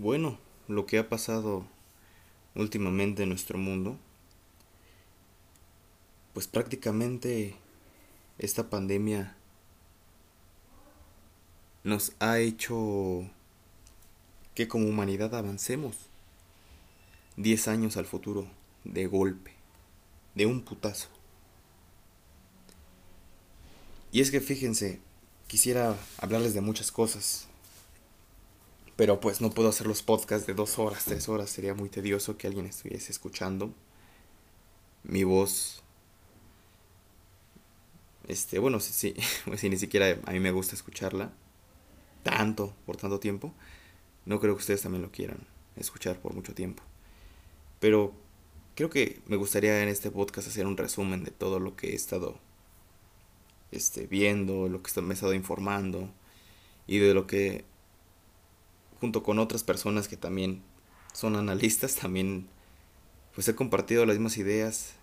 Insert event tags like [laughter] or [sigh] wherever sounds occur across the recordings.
Bueno, lo que ha pasado últimamente en nuestro mundo, pues prácticamente esta pandemia nos ha hecho que como humanidad avancemos 10 años al futuro de golpe, de un putazo. Y es que fíjense, quisiera hablarles de muchas cosas, pero pues no puedo hacer los podcasts de dos horas, tres horas, sería muy tedioso que alguien estuviese escuchando mi voz. Este, bueno, sí, [laughs] pues ni siquiera a mí me gusta escucharla tanto, por tanto tiempo, no creo que ustedes también lo quieran escuchar por mucho tiempo. Pero creo que me gustaría en este podcast hacer un resumen de todo lo que he estado este, viendo, lo que me he estado informando y de lo que junto con otras personas que también son analistas también pues he compartido las mismas ideas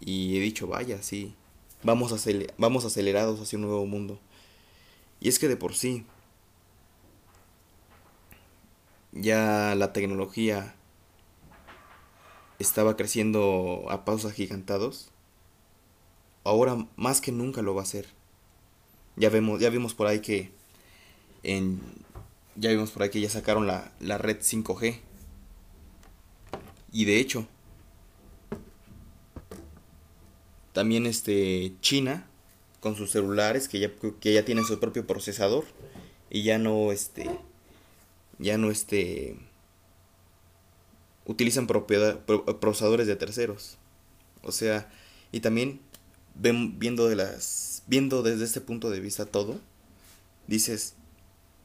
y he dicho vaya sí vamos vamos acelerados hacia un nuevo mundo y es que de por sí ya la tecnología estaba creciendo a pasos agigantados, ahora más que nunca lo va a hacer. Ya vemos, ya vimos por ahí que en ya vimos por ahí que ya sacaron la, la red 5G. Y de hecho, también este China con sus celulares que ya, que ya tienen su propio procesador y ya no este ya no este utilizan procesadores de terceros. O sea, y también viendo de las viendo desde este punto de vista todo, dices,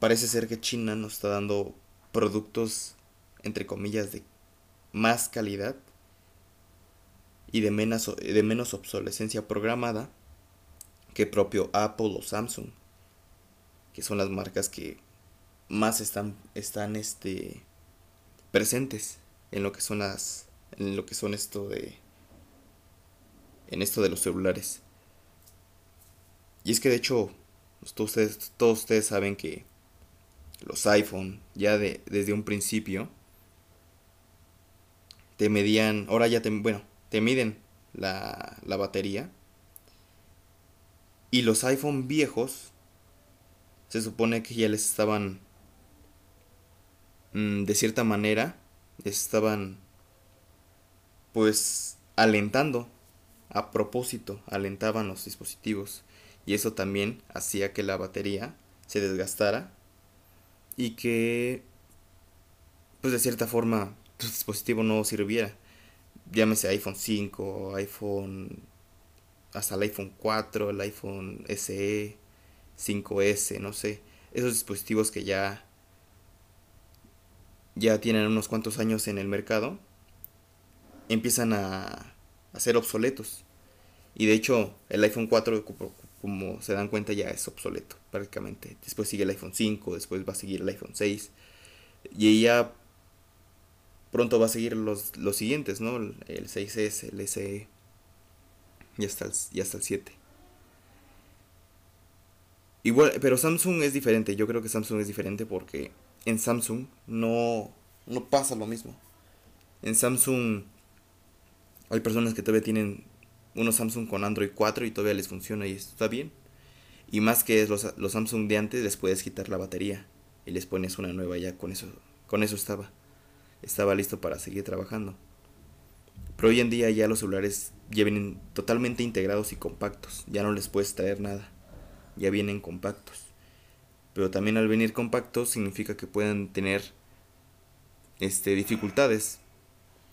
parece ser que China nos está dando productos entre comillas de más calidad y de menos, de menos obsolescencia programada que propio Apple o Samsung, que son las marcas que más están, están este, presentes en lo que son las, en lo que son esto de, en esto de los celulares. Y es que de hecho, ustedes, todos ustedes saben que los iPhone ya de, desde un principio te medían, ahora ya te, bueno, te miden la, la batería. Y los iPhone viejos se supone que ya les estaban Mm, de cierta manera estaban pues alentando a propósito, alentaban los dispositivos y eso también hacía que la batería se desgastara y que pues de cierta forma tu dispositivo no sirviera. Llámese iPhone 5, iPhone hasta el iPhone 4, el iPhone SE, 5S, no sé, esos dispositivos que ya ya tienen unos cuantos años en el mercado, empiezan a, a ser obsoletos. Y de hecho, el iPhone 4, como se dan cuenta, ya es obsoleto prácticamente. Después sigue el iPhone 5, después va a seguir el iPhone 6. Y ya pronto va a seguir los, los siguientes, ¿no? El 6S, el SE y hasta el, y hasta el 7. Igual, pero Samsung es diferente. Yo creo que Samsung es diferente porque en Samsung no, no pasa lo mismo. En Samsung hay personas que todavía tienen unos Samsung con Android 4 y todavía les funciona y está bien. Y más que los, los Samsung de antes les puedes quitar la batería y les pones una nueva ya con eso con eso estaba. Estaba listo para seguir trabajando. Pero hoy en día ya los celulares ya vienen totalmente integrados y compactos. Ya no les puedes traer nada. Ya vienen compactos. Pero también al venir compactos significa que pueden tener este, dificultades.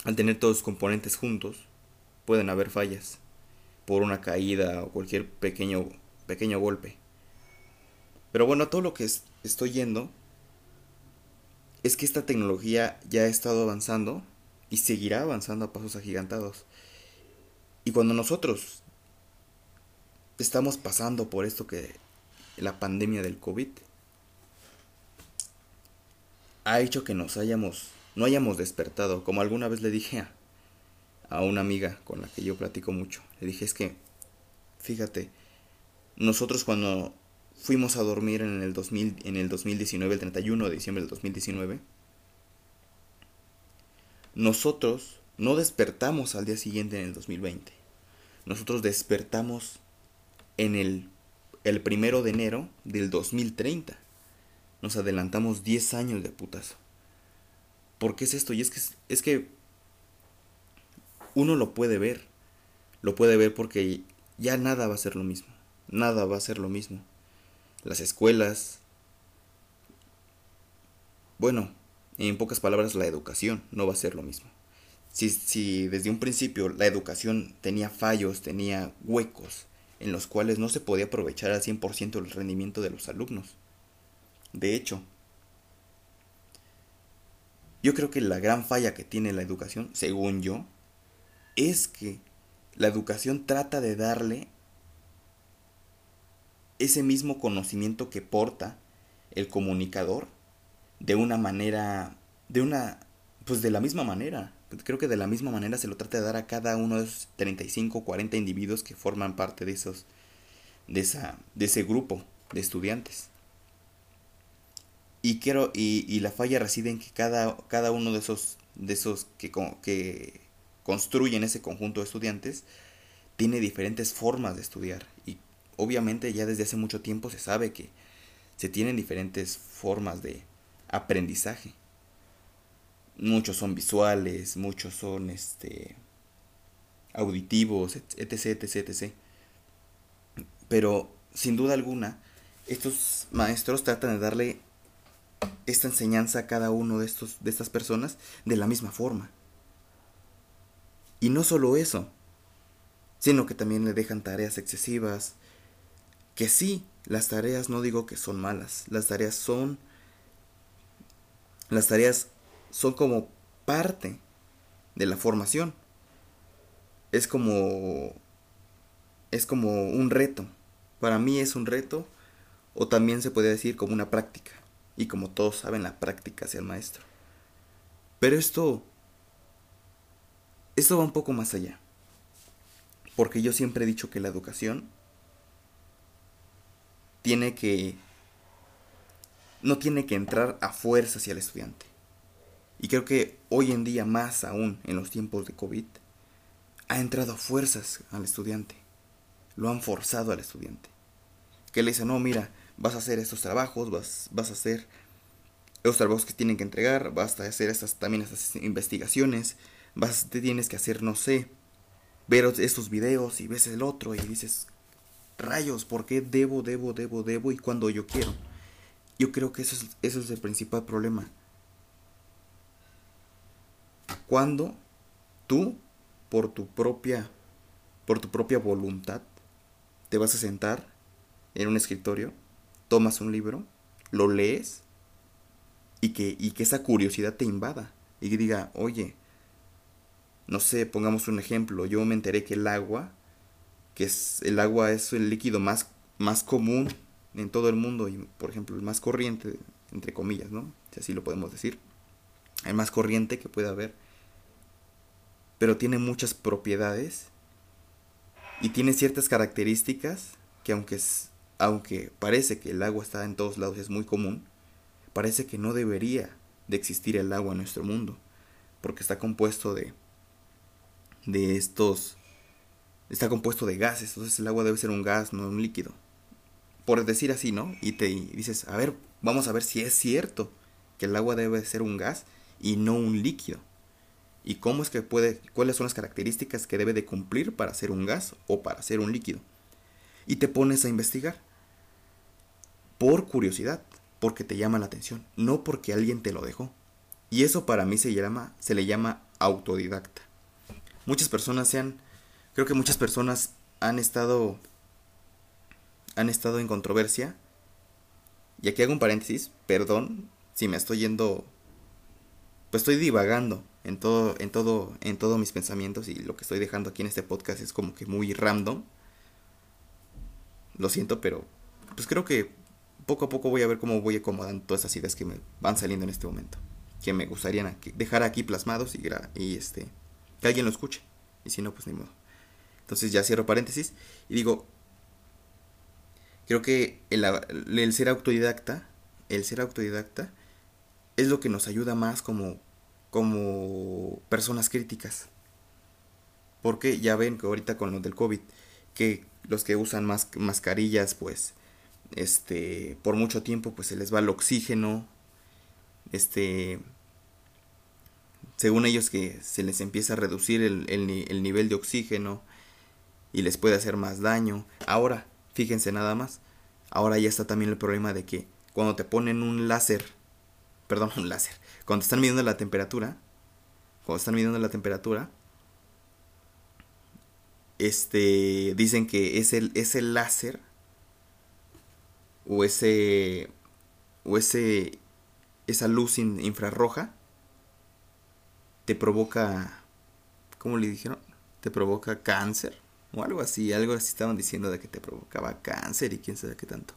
Al tener todos los componentes juntos, pueden haber fallas por una caída o cualquier pequeño, pequeño golpe. Pero bueno, todo lo que estoy yendo es que esta tecnología ya ha estado avanzando y seguirá avanzando a pasos agigantados. Y cuando nosotros estamos pasando por esto que la pandemia del COVID, ha hecho que nos hayamos, no hayamos despertado, como alguna vez le dije a, una amiga con la que yo platico mucho. Le dije, es que, fíjate, nosotros cuando fuimos a dormir en el, 2000, en el 2019, el 31 de diciembre del 2019, nosotros no despertamos al día siguiente en el 2020. Nosotros despertamos en el, el primero de enero del 2030. Nos adelantamos 10 años de putazo. ¿Por qué es esto? Y es que, es que uno lo puede ver. Lo puede ver porque ya nada va a ser lo mismo. Nada va a ser lo mismo. Las escuelas. Bueno, en pocas palabras, la educación no va a ser lo mismo. Si, si desde un principio la educación tenía fallos, tenía huecos, en los cuales no se podía aprovechar al 100% el rendimiento de los alumnos. De hecho, yo creo que la gran falla que tiene la educación, según yo, es que la educación trata de darle ese mismo conocimiento que porta el comunicador de una manera, de una, pues de la misma manera. Creo que de la misma manera se lo trata de dar a cada uno de esos 35 o 40 individuos que forman parte de esos, de esa, de ese grupo de estudiantes. Y quiero, y, la falla reside en que cada, cada uno de esos, de esos que construyen ese conjunto de estudiantes tiene diferentes formas de estudiar. Y obviamente ya desde hace mucho tiempo se sabe que se tienen diferentes formas de aprendizaje. Muchos son visuales, muchos son este auditivos, etc, etc, etc. Pero sin duda alguna, estos maestros tratan de darle esta enseñanza a cada uno de estos de estas personas de la misma forma. Y no solo eso, sino que también le dejan tareas excesivas, que sí, las tareas no digo que son malas, las tareas son las tareas son como parte de la formación. Es como es como un reto. Para mí es un reto o también se puede decir como una práctica. Y como todos saben, la práctica hacia el maestro. Pero esto esto va un poco más allá. Porque yo siempre he dicho que la educación tiene que... no tiene que entrar a fuerza hacia el estudiante. Y creo que hoy en día, más aún en los tiempos de COVID, ha entrado a fuerzas al estudiante. Lo han forzado al estudiante. Que le dice, no, mira, vas a hacer estos trabajos, vas, vas a hacer los trabajos que tienen que entregar, vas a hacer también estas investigaciones, vas, te tienes que hacer, no sé, ver estos videos y ves el otro y dices, rayos, ¿por qué debo, debo, debo, debo y cuando yo quiero? Yo creo que eso es, eso es el principal problema. Cuando tú, por tu propia, por tu propia voluntad, te vas a sentar en un escritorio, tomas un libro, lo lees y que, y que esa curiosidad te invada y que diga, oye, no sé, pongamos un ejemplo, yo me enteré que el agua, que es el agua es el líquido más, más común en todo el mundo y por ejemplo el más corriente, entre comillas, ¿no? Si así lo podemos decir. El más corriente que puede haber. Pero tiene muchas propiedades y tiene ciertas características que aunque, aunque parece que el agua está en todos lados, es muy común, parece que no debería de existir el agua en nuestro mundo, porque está compuesto de de estos está compuesto de gases, entonces el agua debe ser un gas, no un líquido. Por decir así, ¿no? Y te dices, a ver, vamos a ver si es cierto que el agua debe ser un gas y no un líquido. ¿Y cómo es que puede, cuáles son las características que debe de cumplir para ser un gas o para ser un líquido? Y te pones a investigar. Por curiosidad, porque te llama la atención, no porque alguien te lo dejó. Y eso para mí se llama, se le llama autodidacta muchas personas se han, creo que muchas personas han estado, han estado en controversia. Y aquí hago un paréntesis, perdón si me estoy yendo, pues estoy divagando en todo, en todo, en todos mis pensamientos y lo que estoy dejando aquí en este podcast es como que muy random. Lo siento, pero pues creo que poco a poco voy a ver cómo voy acomodando todas esas ideas que me van saliendo en este momento. Que me gustaría dejar aquí plasmados y, y este que alguien lo escuche. Y si no, pues ni modo. Entonces ya cierro paréntesis y digo, creo que el, ser autodidacta, el ser autodidacta, es lo que nos ayuda más como como personas críticas. Porque ya ven que ahorita con lo del COVID, que los que usan más mascarillas, pues, este, por mucho tiempo, pues se les va el oxígeno, este, según ellos que se les empieza a reducir el, el nivel de oxígeno y les puede hacer más daño. Ahora, fíjense nada más, ahora ya está también el problema de que cuando te ponen un láser, [laughs] perdón, un láser, cuando están midiendo la temperatura, cuando están midiendo la temperatura, este, dicen que ese, ese láser o ese, o ese, esa luz infrarroja te provoca, ¿cómo le dijeron? Te provoca cáncer o algo así, algo así estaban diciendo de que te provocaba cáncer y quién sabe qué tanto.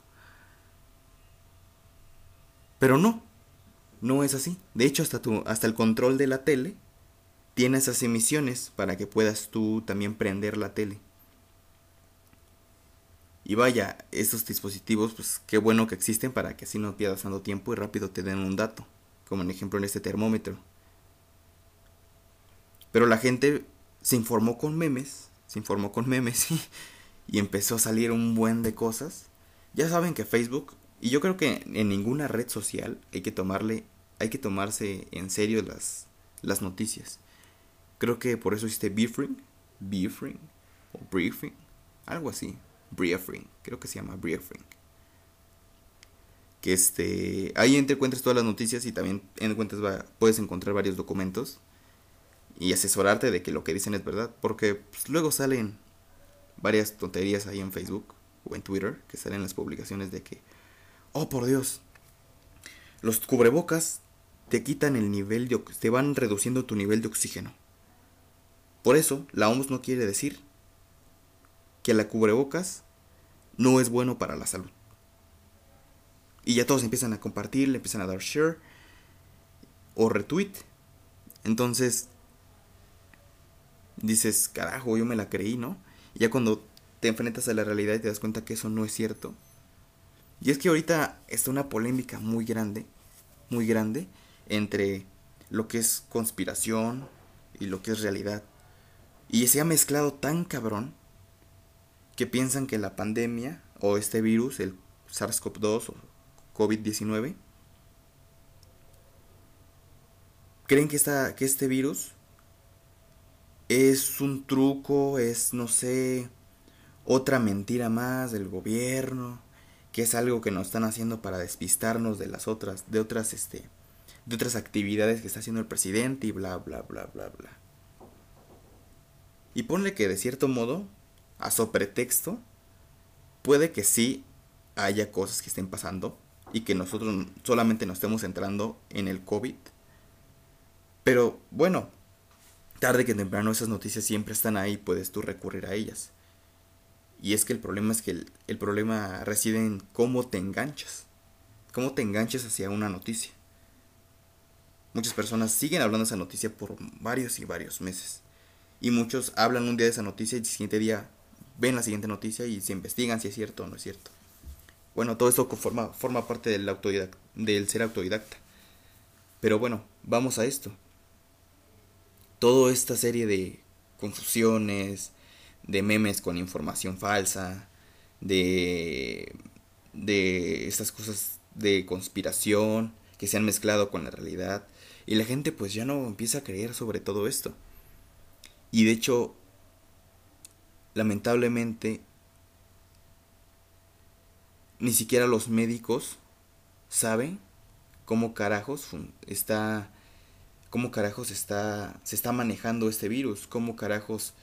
Pero no, no es así. De hecho, hasta, tu, hasta el control de la tele tiene esas emisiones para que puedas tú también prender la tele. Y vaya, estos dispositivos, pues qué bueno que existen para que así no pierdas tanto tiempo y rápido te den un dato, como en ejemplo en este termómetro. Pero la gente se informó con memes, se informó con memes [laughs] y, empezó a salir un buen de cosas. Ya saben que Facebook, y yo creo que en ninguna red social hay que tomarle, hay que tomarse en serio las, las noticias. Creo que por eso existe Briefing, Briefing o Briefing, algo así, Briefing, creo que se llama Briefing. Que este, ahí encuentras todas las noticias y también encuentras, puedes encontrar varios documentos y asesorarte de que lo que dicen es verdad, porque pues, luego salen varias tonterías ahí en Facebook o en Twitter que salen las publicaciones de que, oh por Dios, los cubrebocas te quitan el nivel de, te van reduciendo tu nivel de oxígeno. Por eso, la OMS no quiere decir que la cubrebocas no es bueno para la salud. Y ya todos empiezan a compartir, le empiezan a dar share o retweet. Entonces, dices, carajo, yo me la creí, ¿no? Ya cuando te enfrentas a la realidad y te das cuenta que eso no es cierto. Y es que ahorita está una polémica muy grande, muy grande, entre lo que es conspiración y lo que es realidad. Y se ha mezclado tan cabrón que piensan que la pandemia o este virus, el SARS-CoV-2 o COVID-19, creen que, esta, que este virus es un truco, es, no sé, otra mentira más del gobierno, que es algo que nos están haciendo para despistarnos de las otras, de otras, este, de otras actividades que está haciendo el presidente y bla, bla, bla, bla, bla. Y ponle que de cierto modo, a pretexto, puede que sí haya cosas que estén pasando y que nosotros solamente nos estemos centrando en el COVID. Pero bueno, tarde que temprano esas noticias siempre están ahí, puedes tú recurrir a ellas. Y es que el problema es que el, problema reside en cómo te enganchas. Cómo te enganchas hacia una noticia. Muchas personas siguen hablando de esa noticia por varios y varios meses. Y muchos hablan un día de esa noticia y el siguiente día ven la siguiente noticia y se investigan si es cierto o no es cierto. Bueno, todo esto forma, parte del, del ser autodidacta. Pero bueno, vamos a esto. Toda esta serie de confusiones, de memes con información falsa, de, de estas cosas de conspiración que se han mezclado con la realidad. Y la gente pues ya no empieza a creer sobre todo esto. Y de hecho, lamentablemente, ni siquiera los médicos saben cómo carajos está cómo carajos está se está manejando este virus, cómo carajos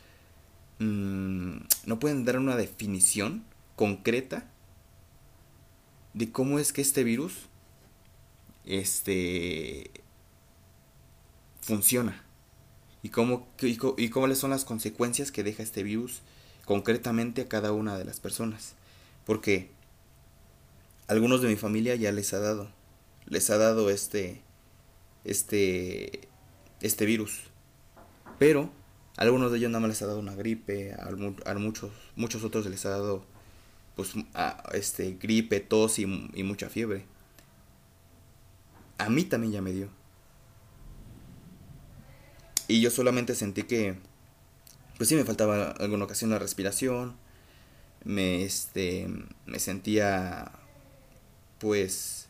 mm, no pueden dar una definición concreta de cómo es que este virus este funciona y cómo, y, y cuáles son las consecuencias que deja este virus concretamente a cada una de las personas. Porque algunos de mi familia ya les ha dado, les ha dado este, este, este virus. Pero algunos de ellos nada más les ha dado una gripe, a, muchos, muchos otros les ha dado pues este gripe, tos y, y mucha fiebre. A mí también ya me dio. Y yo solamente sentí que, pues sí, me faltaba alguna ocasión la respiración. Me, este, me sentía, pues,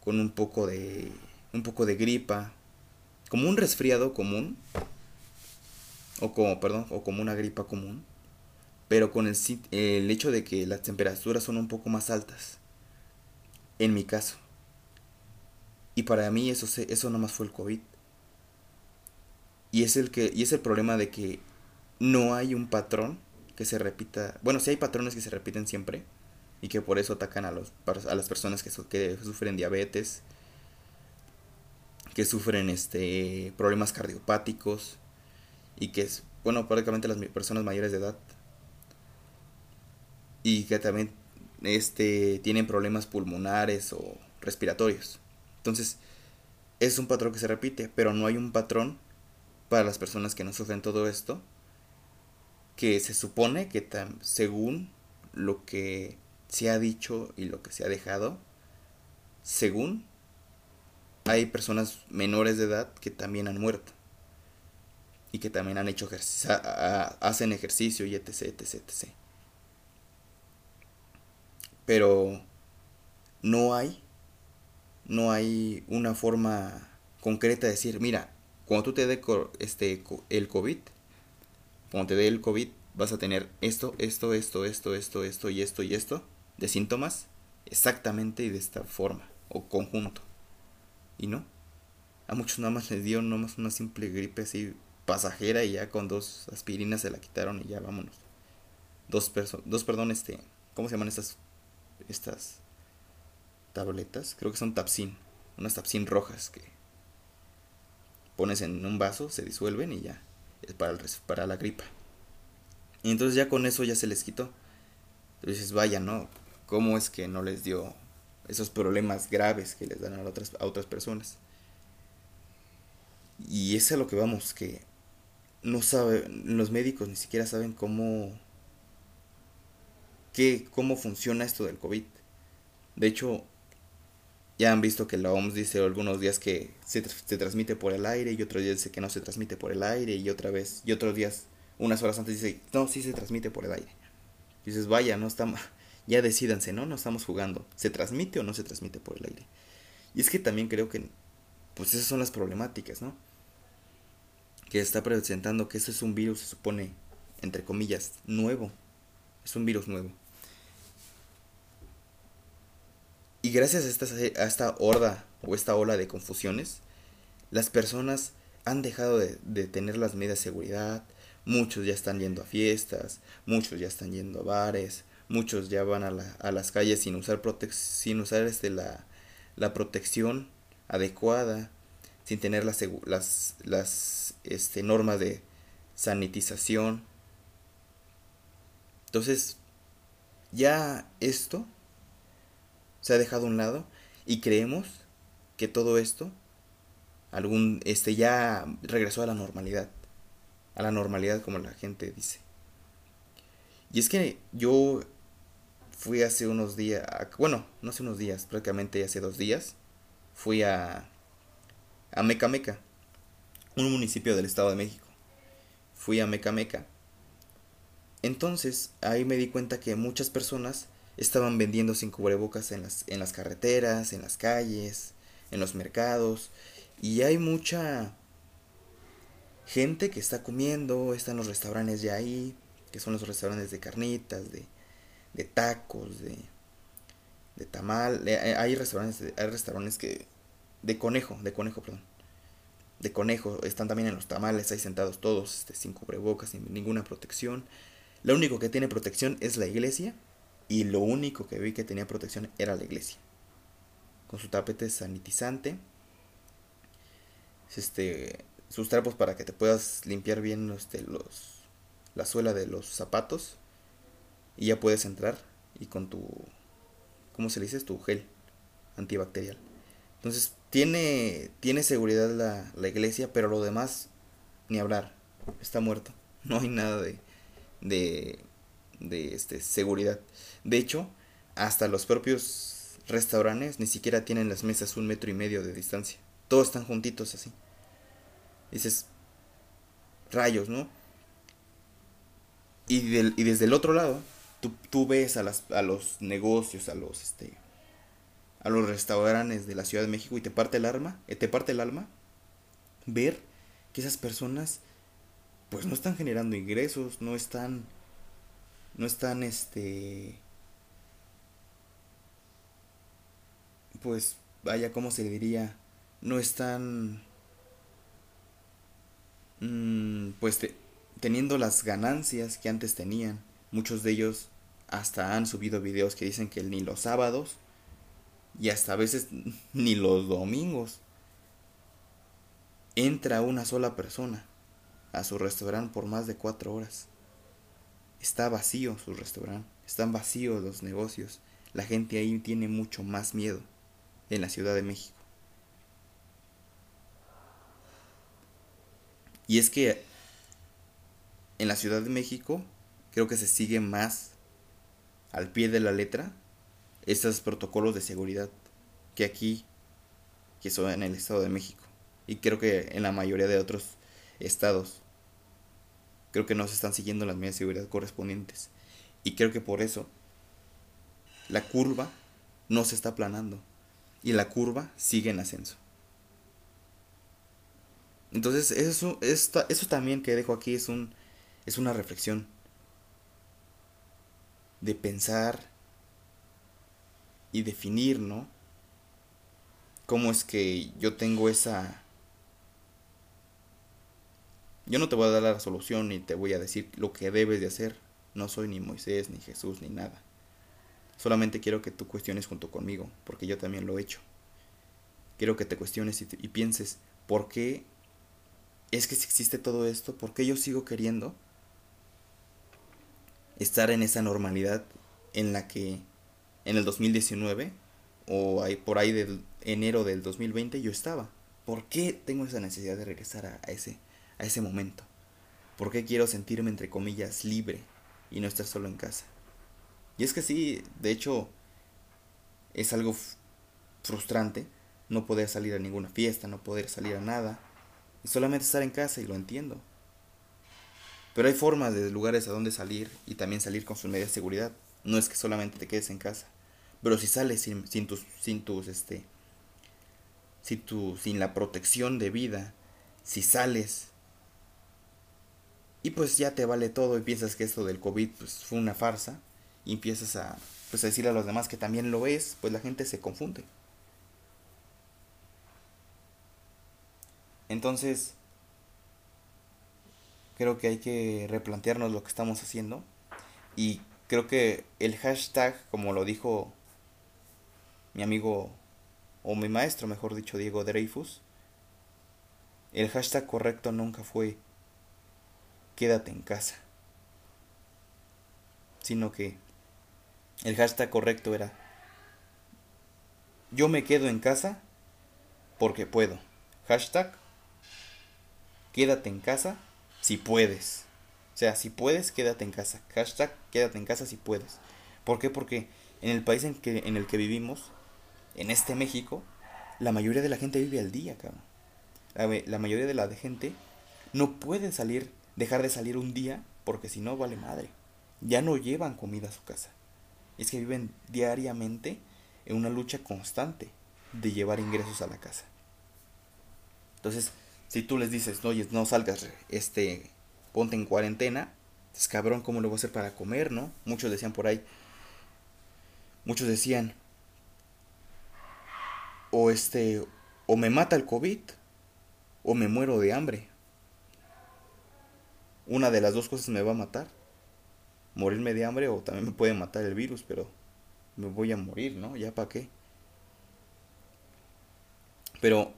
con un poco de, un poco de gripa. Como un resfriado común. O como, perdón, o como una gripa común. Pero con el, el hecho de que las temperaturas son un poco más altas. En mi caso. Y para mí eso, eso más fue el COVID. Y es el, que, y es el problema de que no hay un patrón que se repita. Bueno, sí hay patrones que se repiten siempre. Y que por eso atacan a, los, a las personas que, que sufren diabetes. Que sufren este, problemas cardiopáticos. Y que es, bueno, prácticamente las personas mayores de edad. Y que también este, tienen problemas pulmonares o respiratorios. Entonces, es un patrón que se repite, pero no hay un patrón para las personas que no sufren todo esto, que se supone que según lo que se ha dicho y lo que se ha dejado, según hay personas menores de edad que también han muerto y que también han hecho hacen ejercicio y etc, etc, etc. Pero no hay no hay una forma concreta de decir, mira, cuando tú te dé este, el COVID, cuando te dé el COVID, vas a tener esto, esto, esto, esto, esto, esto y esto y esto de síntomas exactamente y de esta forma o conjunto. Y no. A muchos nada más les dio más una simple gripe así pasajera y ya con dos aspirinas se la quitaron y ya vámonos. Dos, dos perdón, este, ¿cómo se llaman estas estas tabletas, creo que son Tapsin, unas Tapsin rojas que pones en un vaso, se disuelven y ya es para, el, para la gripa. Y entonces ya con eso ya se les quitó. Entonces vaya, ¿no? ¿Cómo es que no les dio esos problemas graves que les dan a otras, a otras personas? Y es a lo que vamos, que no sabe, los médicos ni siquiera saben cómo, qué, cómo funciona esto del COVID. De hecho, ya han visto que la OMS dice algunos días que se, transmite por el aire y otros días dice que no se transmite por el aire y otra vez, y otros días, unas horas antes dice, no, sí se transmite por el aire. Dices, vaya, no estamos, ya decidanse, ¿no? No estamos jugando. ¿Se transmite o no se transmite por el aire? Y es que también creo que, pues esas son las problemáticas, ¿no? Que está presentando que eso es un virus, se supone, entre comillas, nuevo. Es un virus nuevo. Y gracias a esta, a esta horda o esta ola de confusiones, las personas han dejado de, tener las medidas de seguridad, muchos ya están yendo a fiestas, muchos ya están yendo a bares, muchos ya van a, la, a las calles sin usar, sin usar este, la, la protección adecuada, sin tener las, las, las este, normas de sanitización. Entonces, ya esto se ha dejado a un lado y creemos que todo esto algún este ya regresó a la normalidad, a la normalidad como la gente dice. Y es que yo fui hace unos días, bueno, no hace unos días, prácticamente hace dos días, fui a a Meca Meca, un municipio del Estado de México. Fui a Meca Meca. Entonces, ahí me di cuenta que muchas personas estaban vendiendo sin cubrebocas en las, en las carreteras, en las calles, en los mercados. Y hay mucha gente que está comiendo, están los restaurantes ya ahí, que son los restaurantes de carnitas, de, de tacos, de, de tamal. Eh, hay restaurantes, hay restaurantes que... De conejo, de conejo, perdón. De conejo, están también en los tamales, ahí sentados todos, este, sin cubrebocas, sin ninguna protección. Lo único que tiene protección es la iglesia y lo único que vi que tenía protección era la iglesia. Con su tapete sanitizante. Este, sus trapos para que te puedas limpiar bien este, los, la suela de los zapatos. Y ya puedes entrar. Y con tu, ¿cómo se le dice? Tu gel antibacterial. Entonces, tiene, tiene seguridad la, la iglesia, pero lo demás, ni hablar. Está muerto. [laughs] No hay nada de, de de este, seguridad. De hecho, hasta los propios restaurantes ni siquiera tienen las mesas un metro y medio de distancia. Todos están juntitos así. Dices, rayos, ¿no? Y, y desde el otro lado, tú, tú ves a, las, a los negocios, a los, este, a los restaurantes de la Ciudad de México y te parte el alma, eh, te parte el alma ver que esas personas pues no están generando ingresos, no están no están este pues vaya cómo se diría, no están mm, pues teniendo las ganancias que antes tenían. Muchos de ellos hasta han subido videos que dicen que ni los sábados y hasta a veces [laughs] ni los domingos entra una sola persona a su restaurante por más de cuatro horas. Está vacío su restaurante, están vacíos los negocios. La gente ahí tiene mucho más miedo en la Ciudad de México. Y es que en la Ciudad de México creo que se sigue más al pie de la letra estos protocolos de seguridad que aquí, que son en el Estado de México. Y creo que en la mayoría de otros estados. Creo que no se están siguiendo las medidas de seguridad correspondientes. Y creo que por eso la curva no se está aplanando. Y la curva sigue en ascenso. Entonces, eso, eso también que dejo aquí es, un, es una reflexión de pensar y definir, ¿no? ¿Cómo es que yo tengo esa... Yo no te voy a dar la solución ni te voy a decir lo que debes de hacer. No soy ni Moisés, ni Jesús, ni nada. Solamente quiero que tú cuestiones junto conmigo, porque yo también lo he hecho. Quiero que te cuestiones y, y pienses, ¿por qué es que si existe todo esto? ¿Por qué yo sigo queriendo estar en esa normalidad en la que en el 2019 o por ahí del enero del 2020 yo estaba. ¿Por qué tengo esa necesidad de regresar a, ese, a ese momento? ¿Por qué quiero sentirme entre comillas libre y no estar solo en casa? Y es que sí, de hecho, es algo frustrante no poder salir a ninguna fiesta, no poder salir a nada, y solamente estar en casa y lo entiendo. Pero hay formas de lugares a donde salir y también salir con sus medidas de seguridad. No es que solamente te quedes en casa. Pero si sales sin, sin tus, sin tus, este, si tu, sin la protección de vida, si sales y pues ya te vale todo y piensas que esto del COVID pues, fue una farsa y empiezas a, pues, a decir a los demás que también lo es, pues la gente se confunde. Entonces, creo que hay que replantearnos lo que estamos haciendo y creo que el hashtag, como lo dijo mi amigo o mi maestro, mejor dicho, Diego Dreyfus, el hashtag correcto nunca fue quédate en casa, sino que el hashtag correcto era yo me quedo en casa porque puedo. Hashtag quédate en casa si puedes. O sea, si puedes, quédate en casa. Hashtag, quédate en casa si puedes. ¿Por qué? Porque en el país en, que, en el que vivimos, en este México, la mayoría de la gente vive al día, cabrón. La, mayoría de la gente no puede salir, dejar de salir un día, porque si no, vale madre. Ya no llevan comida a su casa. Es que viven diariamente en una lucha constante de llevar ingresos a la casa. Entonces, si tú les dices, oye, no salgas, este, ponte en cuarentena, es cabrón, ¿cómo lo voy a hacer para comer, no? Muchos decían por ahí, muchos decían, o este, o me mata el COVID, o me muero de hambre. Una de las dos cosas me va a matar. Morirme de hambre o también me puede matar el virus, pero me voy a morir, ¿no? ¿Ya para qué? Pero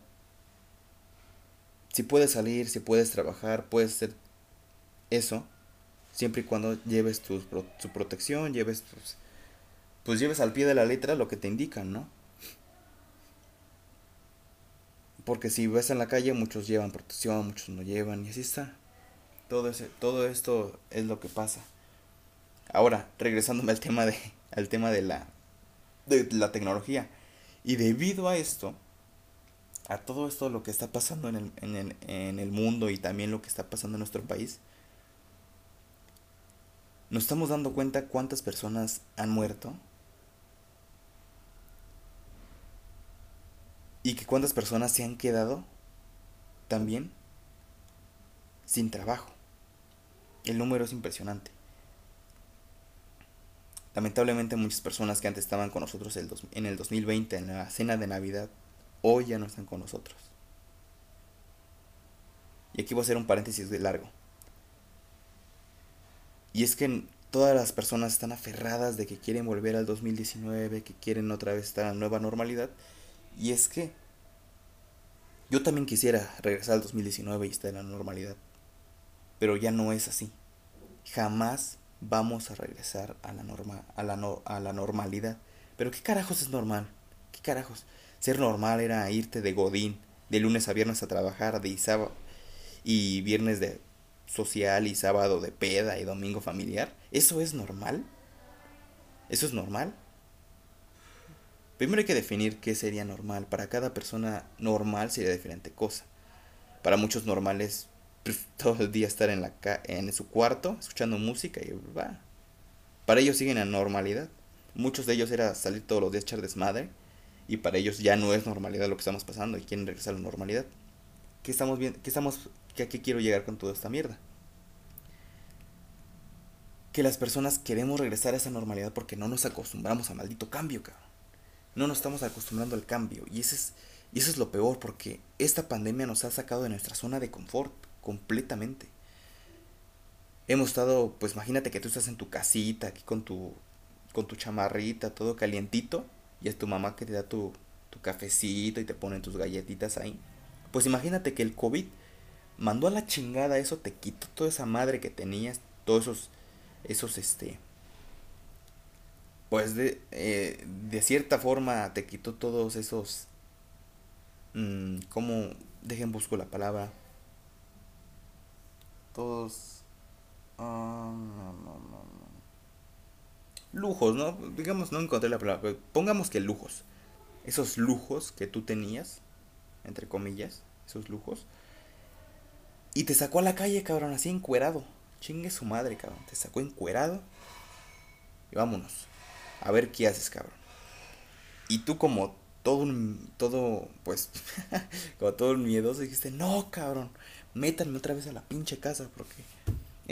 si puedes salir, si puedes trabajar, puedes hacer eso, siempre y cuando lleves tu, protección, lleves pues lleves al pie de la letra lo que te indican, ¿no? Porque si ves en la calle, muchos llevan protección, muchos no llevan, y así está. Todo, ese, todo esto es lo que pasa. Ahora, regresándome al tema de, al tema de la, de la tecnología. Y debido a esto, a todo esto lo que está pasando en el, en, el, en el mundo y también lo que está pasando en nuestro país, nos estamos dando cuenta cuántas personas han muerto y que cuántas personas se han quedado también sin trabajo. El número es impresionante. Lamentablemente muchas personas que antes estaban con nosotros en el 2020 en la cena de Navidad, hoy ya no están con nosotros. Y aquí voy a hacer un paréntesis de largo. Y es que todas las personas están aferradas de que quieren volver al 2019, que quieren otra vez estar en la nueva normalidad. Y es que yo también quisiera regresar al 2019 y estar en la normalidad. Pero ya no es así. Jamás vamos a regresar a la, norma, a la, a la normalidad. Pero ¿qué carajos es normal? ¿Qué carajos? Ser normal era irte de godín, de lunes a viernes a trabajar, de sábado, y viernes de social y sábado de peda y domingo familiar. ¿Eso es normal? ¿Eso es normal? Primero hay que definir qué sería normal. Para cada persona normal sería diferente cosa. Para muchos normales pues, [laughs] todo el día estar en, la en su cuarto escuchando música y va. Para ellos siguen la normalidad. Muchos de ellos era salir todos los días echar desmadre y para ellos ya no es normalidad lo que estamos pasando y quieren regresar a la normalidad. ¿Qué estamos viendo? ¿Qué estamos a qué quiero llegar con toda esta mierda? Que las personas queremos regresar a esa normalidad porque no nos acostumbramos a maldito cambio, cabrón. No nos estamos acostumbrando al cambio y es y eso es lo peor porque esta pandemia nos ha sacado de nuestra zona de confort completamente. Hemos estado, pues imagínate que tú estás en tu casita, aquí con tu, con tu chamarrita, todo calientito, y es tu mamá que te da tu, tu cafecito y te ponen tus galletitas ahí. Pues imagínate que el COVID mandó a la chingada eso, te quitó toda esa madre que tenías, todos esos, esos, este, pues de, eh, de cierta forma te quitó todos esos, mmm, como, dejen busco la palabra, todos... Ah, lujos, ¿no? Digamos, no encontré la palabra. Pongamos que lujos. Esos lujos que tú tenías, entre comillas, esos lujos. Y te sacó a la calle, cabrón, así encuerado. Chingue su madre, cabrón. Te sacó encuerado. Y vámonos. A ver qué haces, cabrón. Y tú como todo un, todo, pues, [laughs] como todo miedoso dijiste, no, cabrón métanme otra vez a la pinche casa porque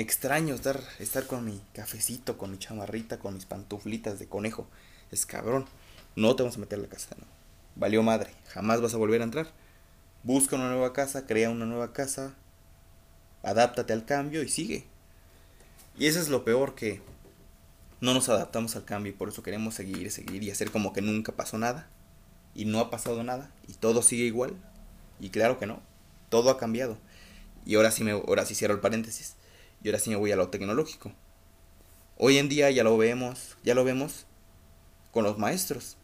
extraño estar, estar con mi cafecito, con mi chamarrita, con mis pantuflitas de conejo. Es cabrón. No te vamos a meter a la casa, no. Valió madre. Jamás vas a volver a entrar. Busca una nueva casa, crea una nueva casa, adáptate al cambio y sigue. Y eso es lo peor que no nos adaptamos al cambio y por eso queremos seguir, seguir y hacer como que nunca pasó nada. Y no ha pasado nada y todo sigue igual. Y claro que no, todo ha cambiado. Y ahora sí, me, ahora sí cierro el paréntesis. Y ahora sí me voy a lo tecnológico. Hoy en día ya lo vemos, ya lo vemos con los maestros.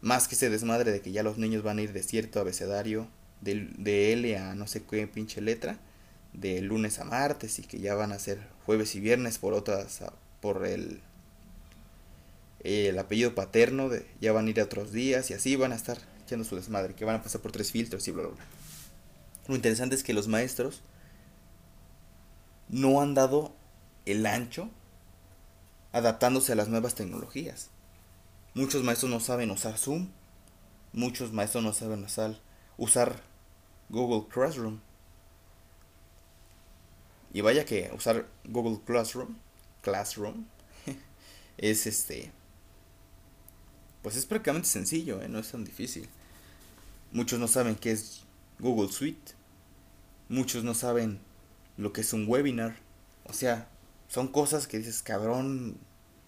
Más que ese desmadre de que ya los niños van a ir de cierto abecedario, de, de L a no sé qué pinche letra, de lunes a martes y que ya van a ser jueves y viernes por otras, por el, el apellido paterno, de, ya van a ir a otros días y así van a estar echando su desmadre, que van a pasar por tres filtros y bla, bla, bla. Lo interesante es que los maestros no han dado el ancho adaptándose a las nuevas tecnologías. Muchos maestros no saben usar Zoom, muchos maestros no saben usar, usar Google Classroom. Y vaya que usar Google Classroom, Classroom, [laughs] es este, pues es prácticamente sencillo, ¿eh? no es tan difícil. Muchos no saben qué es Google Suite, muchos no saben lo que es un webinar. O sea, son cosas que dices, cabrón,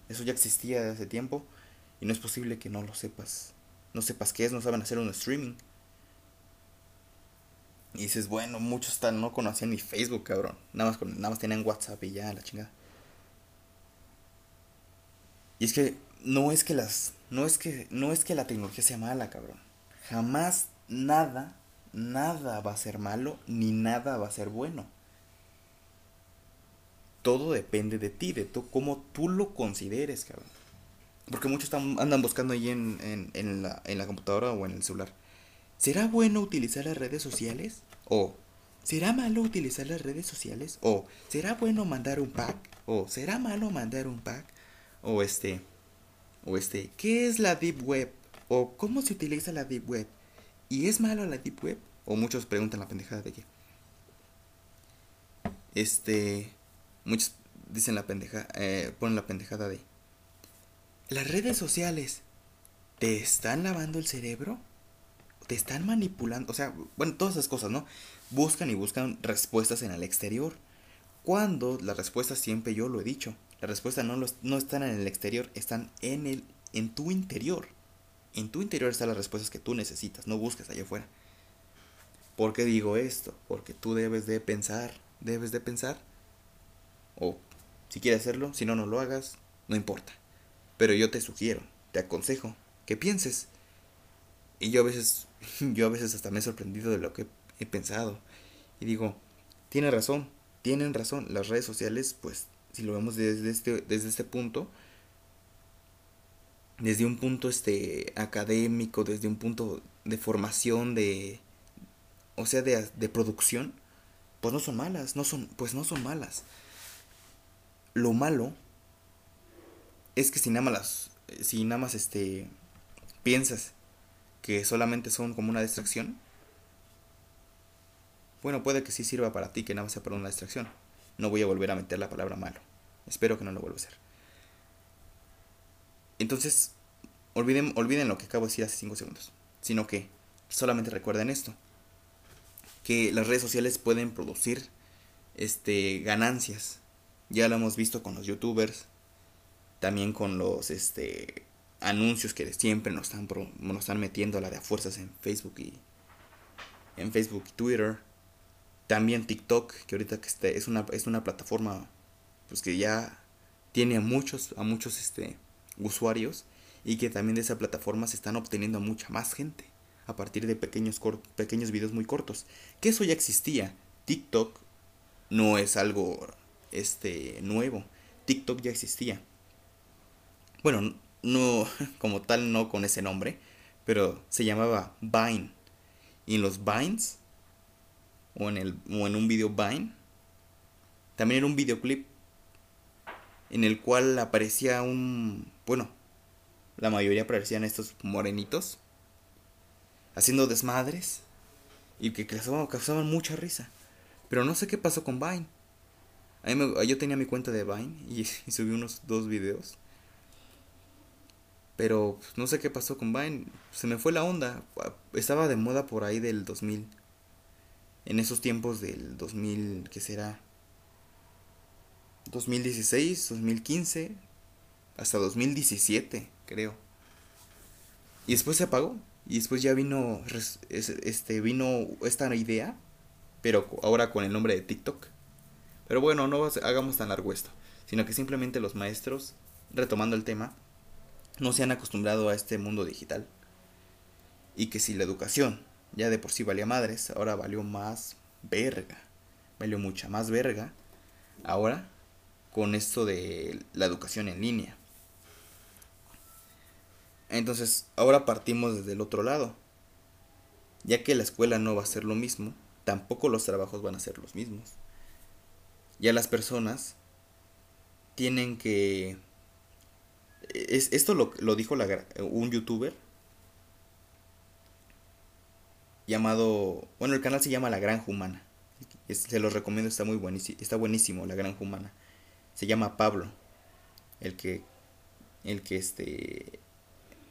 eso ya existía hace tiempo y no es posible que no lo sepas. No sepas qué es, no saben hacer un streaming. Y dices, bueno, muchos están, no conocían ni Facebook, cabrón. Nada más, nada más tenían WhatsApp y ya, la chingada. Y es que no es que las no es que no es que la tecnología sea mala, cabrón. Jamás nada nada va a ser malo ni nada va a ser bueno todo depende de ti, de tú, cómo tú lo consideres, cabrón. Porque muchos andan buscando ahí en, en, la, en la computadora o en el celular. ¿será bueno utilizar las redes sociales? ¿O será malo utilizar las redes sociales? ¿O será bueno mandar un pack? ¿O será malo mandar un pack? ¿O este... O este, ¿qué es la Deep Web? ¿O cómo se utiliza la Deep Web? ¿Y es malo la Deep Web? O muchos preguntan la pendejada de qué. Este... Muchos dicen la pendeja, eh, ponen la pendejada de... Las redes sociales te están lavando el cerebro, te están manipulando, o sea, bueno, todas esas cosas, ¿no? Buscan y buscan respuestas en el exterior. Cuando las respuestas siempre yo lo he dicho, las respuestas no, no están en el exterior, están en, el, en tu interior. En tu interior están las respuestas que tú necesitas, no busques allá afuera. ¿Por qué digo esto? Porque tú debes de pensar, debes de pensar. O si quieres hacerlo, si no, no lo hagas, no importa. Pero yo te sugiero, te aconsejo que pienses. Y yo a veces, [laughs] yo a veces hasta me he sorprendido de lo que he pensado. Y digo, tiene razón, tienen razón. Las redes sociales, pues, si lo vemos desde este, desde este punto, desde un punto este académico, desde un punto de formación, de, o sea, de, de producción, pues no son malas, no son, pues no son malas. Lo malo es que si nada más si nada más este piensas que solamente son como una distracción, bueno, puede que sí sirva para ti, que nada más sea para una distracción. No voy a volver a meter la palabra malo. Espero que no lo vuelva a hacer. Entonces, olviden, olviden lo que acabo de decir hace 5 segundos. Sino que solamente recuerden esto. Que las redes sociales pueden producir este, ganancias. Ya lo hemos visto con los youtubers, también con los este anuncios que siempre nos están nos están metiendo a la de fuerzas en Facebook y en Facebook y Twitter. También TikTok que ahorita que este, es una es una plataforma pues que ya tiene a muchos a muchos este usuarios y que también de esa plataforma se están obteniendo mucha más gente a partir de pequeños pequeños videos muy cortos. Que eso ya existía. TikTok no es algo este nuevo TikTok ya existía bueno, no [laughs] como tal, no con ese nombre, pero se llamaba Vine. Y en los Vines, o en, el, o en un video Vine, también era un videoclip en el cual aparecía un, bueno, la mayoría aparecían estos morenitos haciendo desmadres y que causaban, causaban mucha risa. Pero no sé qué pasó con Vine. A mí yo tenía mi cuenta de Vine [laughs] y, subí unos dos videos pero pues, no sé qué pasó con Vine. Se me fue la onda. Estaba de moda por ahí del 2000. En esos tiempos del 2000, ¿qué será? 2016, 2015, hasta 2017, creo. Y después se apagó. Y después ya vino, este, vino esta idea, pero ahora con el nombre de TikTok. Pero bueno, no hagamos tan largo esto, sino que simplemente los maestros, retomando el tema, no se han acostumbrado a este mundo digital. Y que si la educación ya de por sí valía madres, ahora valió más verga. Valió mucha más verga. Ahora con esto de la educación en línea. Entonces, ahora partimos desde el otro lado. Ya que la escuela no va a ser lo mismo, tampoco los trabajos van a ser los mismos. Ya las personas tienen que es, esto lo, lo dijo un youtuber llamado, bueno, el canal se llama La Granja Humana. se los recomiendo, está muy buenísimo, está buenísimo La Granja Humana. Se llama Pablo, el que, el que este,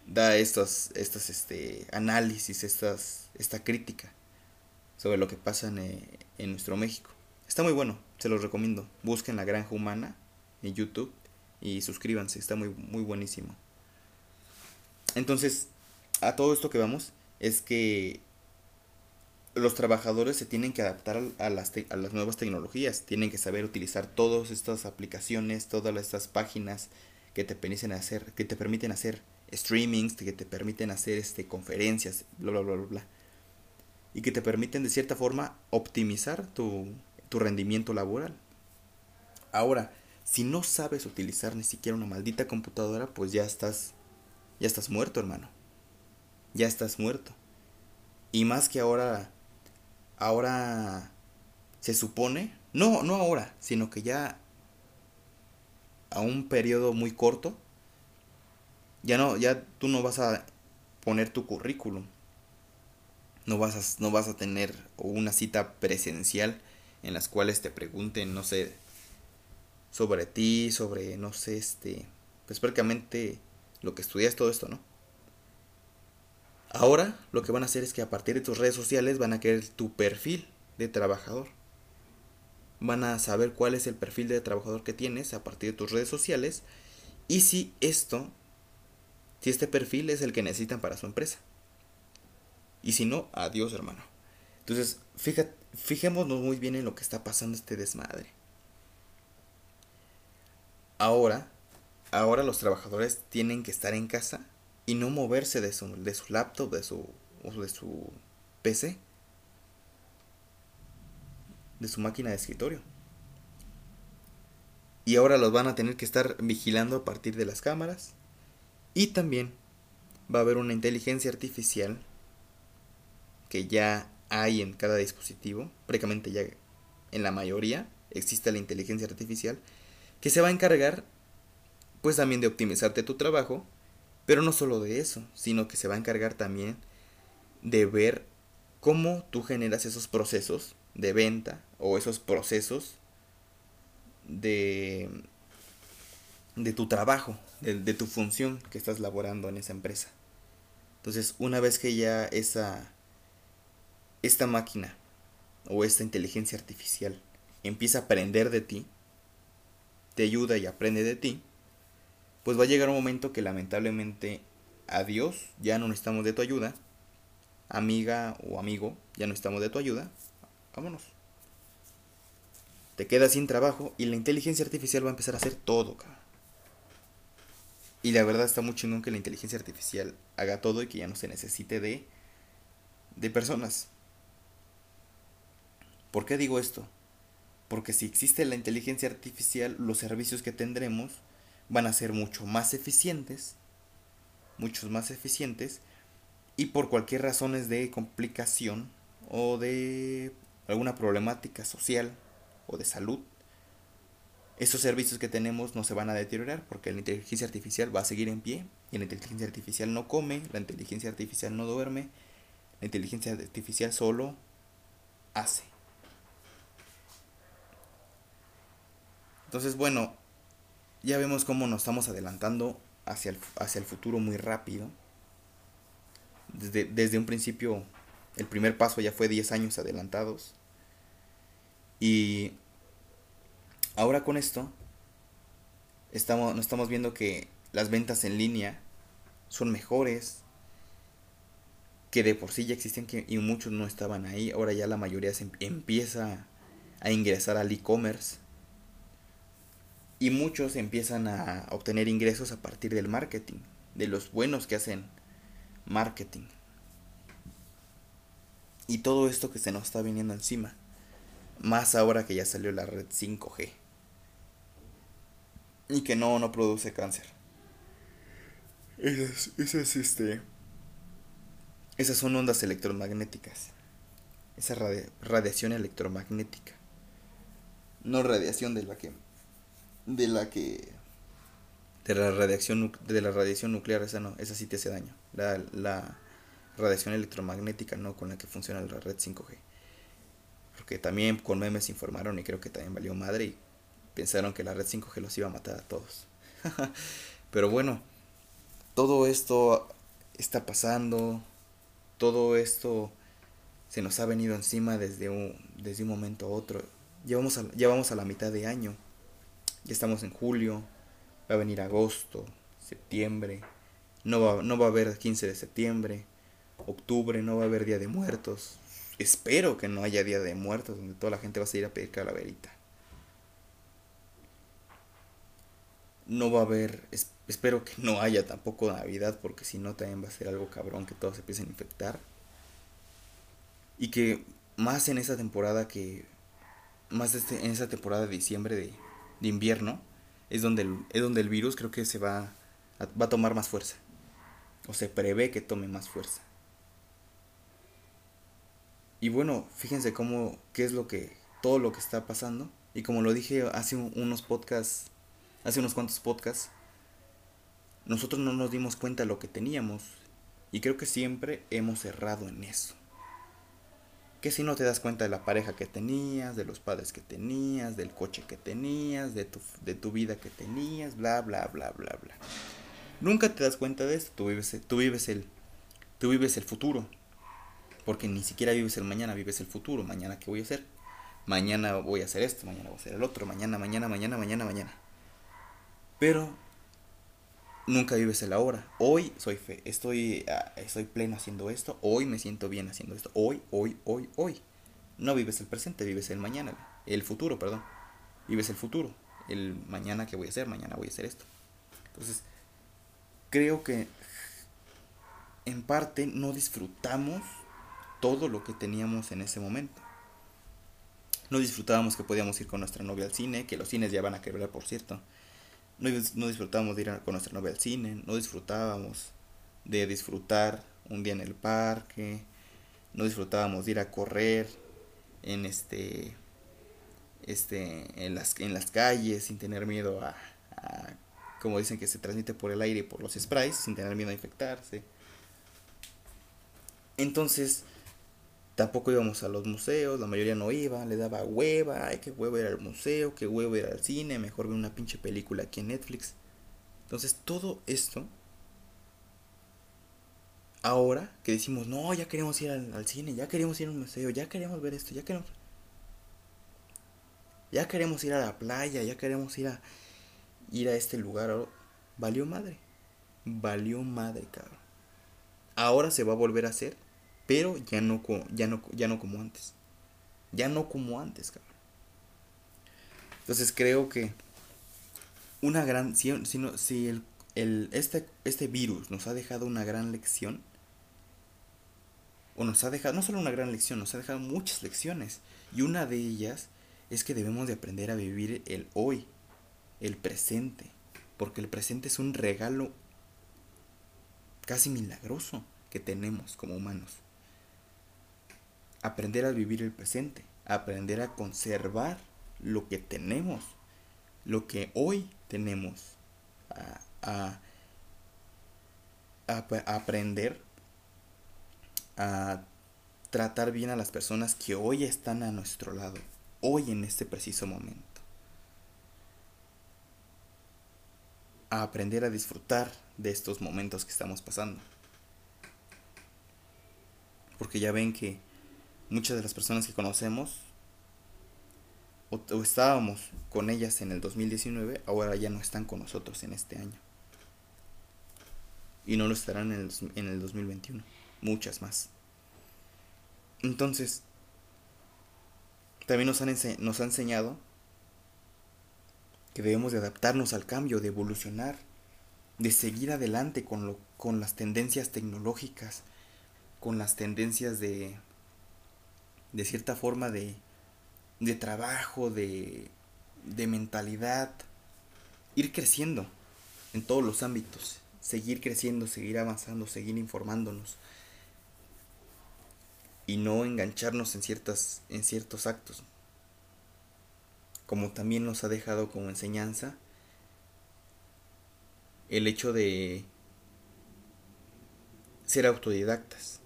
da estos, estos este, análisis, estas, esta crítica sobre lo que pasa en, eh, en nuestro México. Está muy bueno, se los recomiendo. Busquen La Granja Humana en YouTube y suscríbanse, está muy, muy buenísimo. Entonces, a todo esto que vamos es que los trabajadores se tienen que adaptar a las, a las nuevas tecnologías, tienen que saber utilizar todas estas aplicaciones, todas estas páginas que te permiten hacer, que te permiten hacer streamings, que te permiten hacer este, conferencias, bla, bla, bla, bla, bla. Y que te permiten de cierta forma optimizar tu, tu rendimiento laboral. Ahora, si no sabes utilizar ni siquiera una maldita computadora, pues ya estás ya estás muerto, hermano. Ya estás muerto. Y más que ahora, ahora se supone, no, no ahora, sino que ya a un periodo muy corto, ya no, ya tú no vas a poner tu currículum. No vas no vas a tener una cita presencial en las cuales te pregunten, no sé, sobre ti, sobre, no sé, este, pues prácticamente lo que estudias, todo esto, ¿no? Ahora lo que van a hacer es que a partir de tus redes sociales van a querer tu perfil de trabajador. Van a saber cuál es el perfil de trabajador que tienes a partir de tus redes sociales y si esto, si este perfil es el que necesitan para su empresa. Y si no, adiós hermano. Entonces, fíjate, fijémonos muy bien en lo que está pasando este desmadre. Ahora, ahora los trabajadores tienen que estar en casa y no moverse de su, de su laptop, de su, de su PC, de su máquina de escritorio. Y ahora los van a tener que estar vigilando a partir de las cámaras. Y también va a haber una inteligencia artificial que ya hay en cada dispositivo, prácticamente ya en la mayoría existe la inteligencia artificial, que se va a encargar pues también de optimizarte tu trabajo pero no solo de eso, sino que se va a encargar también de ver cómo tú generas esos procesos de venta o esos procesos de, de tu trabajo, de, de tu función que estás laborando en esa empresa. Entonces, una vez que ya esa esta máquina o esta inteligencia artificial empieza a aprender de ti, te ayuda y aprende de ti, pues va a llegar un momento que lamentablemente adiós, ya no necesitamos de tu ayuda, amiga o amigo, ya no necesitamos de tu ayuda, vámonos. Te quedas sin trabajo y la inteligencia artificial va a empezar a hacer todo, cabrón. Y la verdad está muy chingón que la inteligencia artificial haga todo y que ya no se necesite de, de personas. ¿Por qué digo esto? Porque si existe la inteligencia artificial, los servicios que tendremos van a ser mucho más eficientes, muchos más eficientes, y por cualquier razones de complicación o de alguna problemática social o de salud, esos servicios que tenemos no se van a deteriorar porque la inteligencia artificial va a seguir en pie y la inteligencia artificial no come, la inteligencia artificial no duerme, la inteligencia artificial solo hace. Entonces, bueno, ya vemos cómo nos estamos adelantando hacia el, hacia el futuro muy rápido. Desde, desde un principio, el primer paso ya fue 10 años adelantados. Y ahora con esto, estamos, nos estamos viendo que las ventas en línea son mejores, que de por sí ya existían y muchos no estaban ahí. Ahora ya la mayoría se em, empieza a ingresar al e-commerce y muchos empiezan a obtener ingresos a partir del marketing, de los buenos que hacen marketing. Y todo esto que se nos está viniendo encima. Más ahora que ya salió la red 5G. Y que no, no produce cáncer. Esas, esas, este, esas son ondas electromagnéticas. Esa radiación electromagnética. No radiación de la que de la que de la radiación de la radiación nuclear esa no esa sí te hace daño. La, la radiación electromagnética no con la que funciona la red 5G porque también con memes informaron y creo que también valió madre y pensaron que la red 5G los iba a matar a todos. [laughs] Pero bueno todo esto está pasando todo esto se nos ha venido encima desde un desde un momento a otro. Llevamos a, ya vamos a la mitad de año ya estamos en julio, va a venir agosto, septiembre, no va, no va a haber 15 de septiembre, octubre, no va a haber Día de Muertos. Espero que no haya Día de Muertos donde toda la gente va a salir a pedir calaverita. No va a haber, espero que no haya tampoco Navidad porque si no también va a ser algo cabrón que todos se empiecen a infectar. Y que más en esa temporada que, más este, en esa temporada de diciembre de de invierno es donde el, es donde el virus creo que se va a, va tomar más fuerza. O se prevé que tome más fuerza. y bueno, fíjense cómo, qué es lo que, todo lo que está pasando. Y como lo dije hace unos podcasts, hace unos cuantos podcasts, nosotros no nos dimos cuenta de lo que teníamos. Y creo que siempre hemos errado en eso. Que si no te das cuenta de la pareja que tenías, de los padres que tenías, del coche que tenías, de tu, de tu vida que tenías, bla, bla, bla, bla, bla. Nunca te das cuenta de esto, tú vives, tú vives, el, tú vives el futuro. Porque ni siquiera vives el mañana, vives el futuro. Mañana, ¿qué voy a hacer? Mañana voy a hacer esto, mañana voy a hacer el otro, mañana, mañana, mañana, mañana, mañana. Pero nunca vives el ahora. Hoy soy fe, estoy, ah, estoy pleno haciendo esto. Hoy me siento bien haciendo esto. Hoy, hoy, hoy, hoy. No vives el presente, vives el mañana. El futuro, perdón. Vives el futuro. El mañana que voy a hacer, mañana voy a hacer esto. Entonces, creo que en parte no disfrutamos todo lo que teníamos en ese momento. No disfrutábamos que podíamos ir con nuestra novia al cine, que los cines ya van a quebrar, por cierto. No, disfrutábamos de ir con nuestra novia al cine, no disfrutábamos de disfrutar un día en el parque, no disfrutábamos de ir a correr en este este en las en las calles sin tener miedo a, a como dicen que se transmite por el aire y por los sprays sin tener miedo a infectarse. Entonces Tampoco íbamos a los museos, la mayoría no iba, le daba hueva, ay, qué huevo ir al museo, qué huevo ir al cine, mejor ver una pinche película aquí en Netflix. Entonces todo esto, ahora que decimos, no, ya queremos ir al, cine, ya queremos ir a un museo, ya queremos ver esto, ya queremos... Ya queremos ir a la playa, ya queremos ir a ir a este lugar. Valió madre. Valió madre, cabrón. Ahora se va a volver a hacer pero ya no, ya no, ya no como antes. Ya no como antes, cabrón. Entonces creo que una gran... Si, si, el, el, este, este virus nos ha dejado una gran lección, o nos ha dejado, no solo una gran lección, nos ha dejado muchas lecciones. Y una de ellas es que debemos de aprender a vivir el hoy, el presente. Porque el presente es un regalo casi milagroso que tenemos como humanos aprender a vivir el presente, aprender a conservar lo que tenemos, lo que hoy tenemos, a, aprender a tratar bien a las personas que hoy están a nuestro lado, hoy en este preciso momento. A aprender a disfrutar de estos momentos que estamos pasando. Porque ya ven que muchas de las personas que conocemos o, estábamos con ellas en el 2019, ahora ya no están con nosotros en este año. Y no lo estarán en el, en el 2021. Muchas más. Entonces, también nos han, ha enseñado que debemos de adaptarnos al cambio, de evolucionar, de seguir adelante con, lo, con las tendencias tecnológicas, con las tendencias de, de cierta forma de, de trabajo, de, de mentalidad, ir creciendo en todos los ámbitos, seguir creciendo, seguir avanzando, seguir informándonos y no engancharnos en ciertas en ciertos actos. Como también nos ha dejado como enseñanza el hecho de ser autodidactas.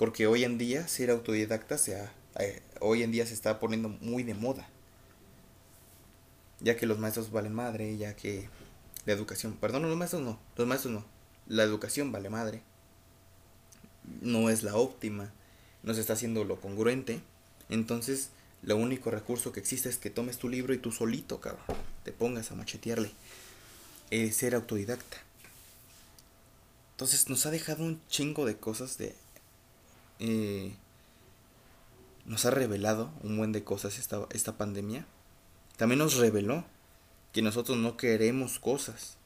Porque hoy en día ser autodidacta sea, eh, hoy en día se está poniendo muy de moda. Ya que los maestros valen madre, ya que la educación, perdón, los maestros no, los maestros no. La educación vale madre. No es la óptima, no se está haciendo lo congruente. Entonces, lo único recurso que existe es que tomes tu libro y tú solito, cabrón, te pongas a machetearle. Eh, ser autodidacta. Entonces nos ha dejado un chingo de cosas de eh, nos ha revelado un buen de cosas esta, esta pandemia. También nos reveló que nosotros no queremos cosas.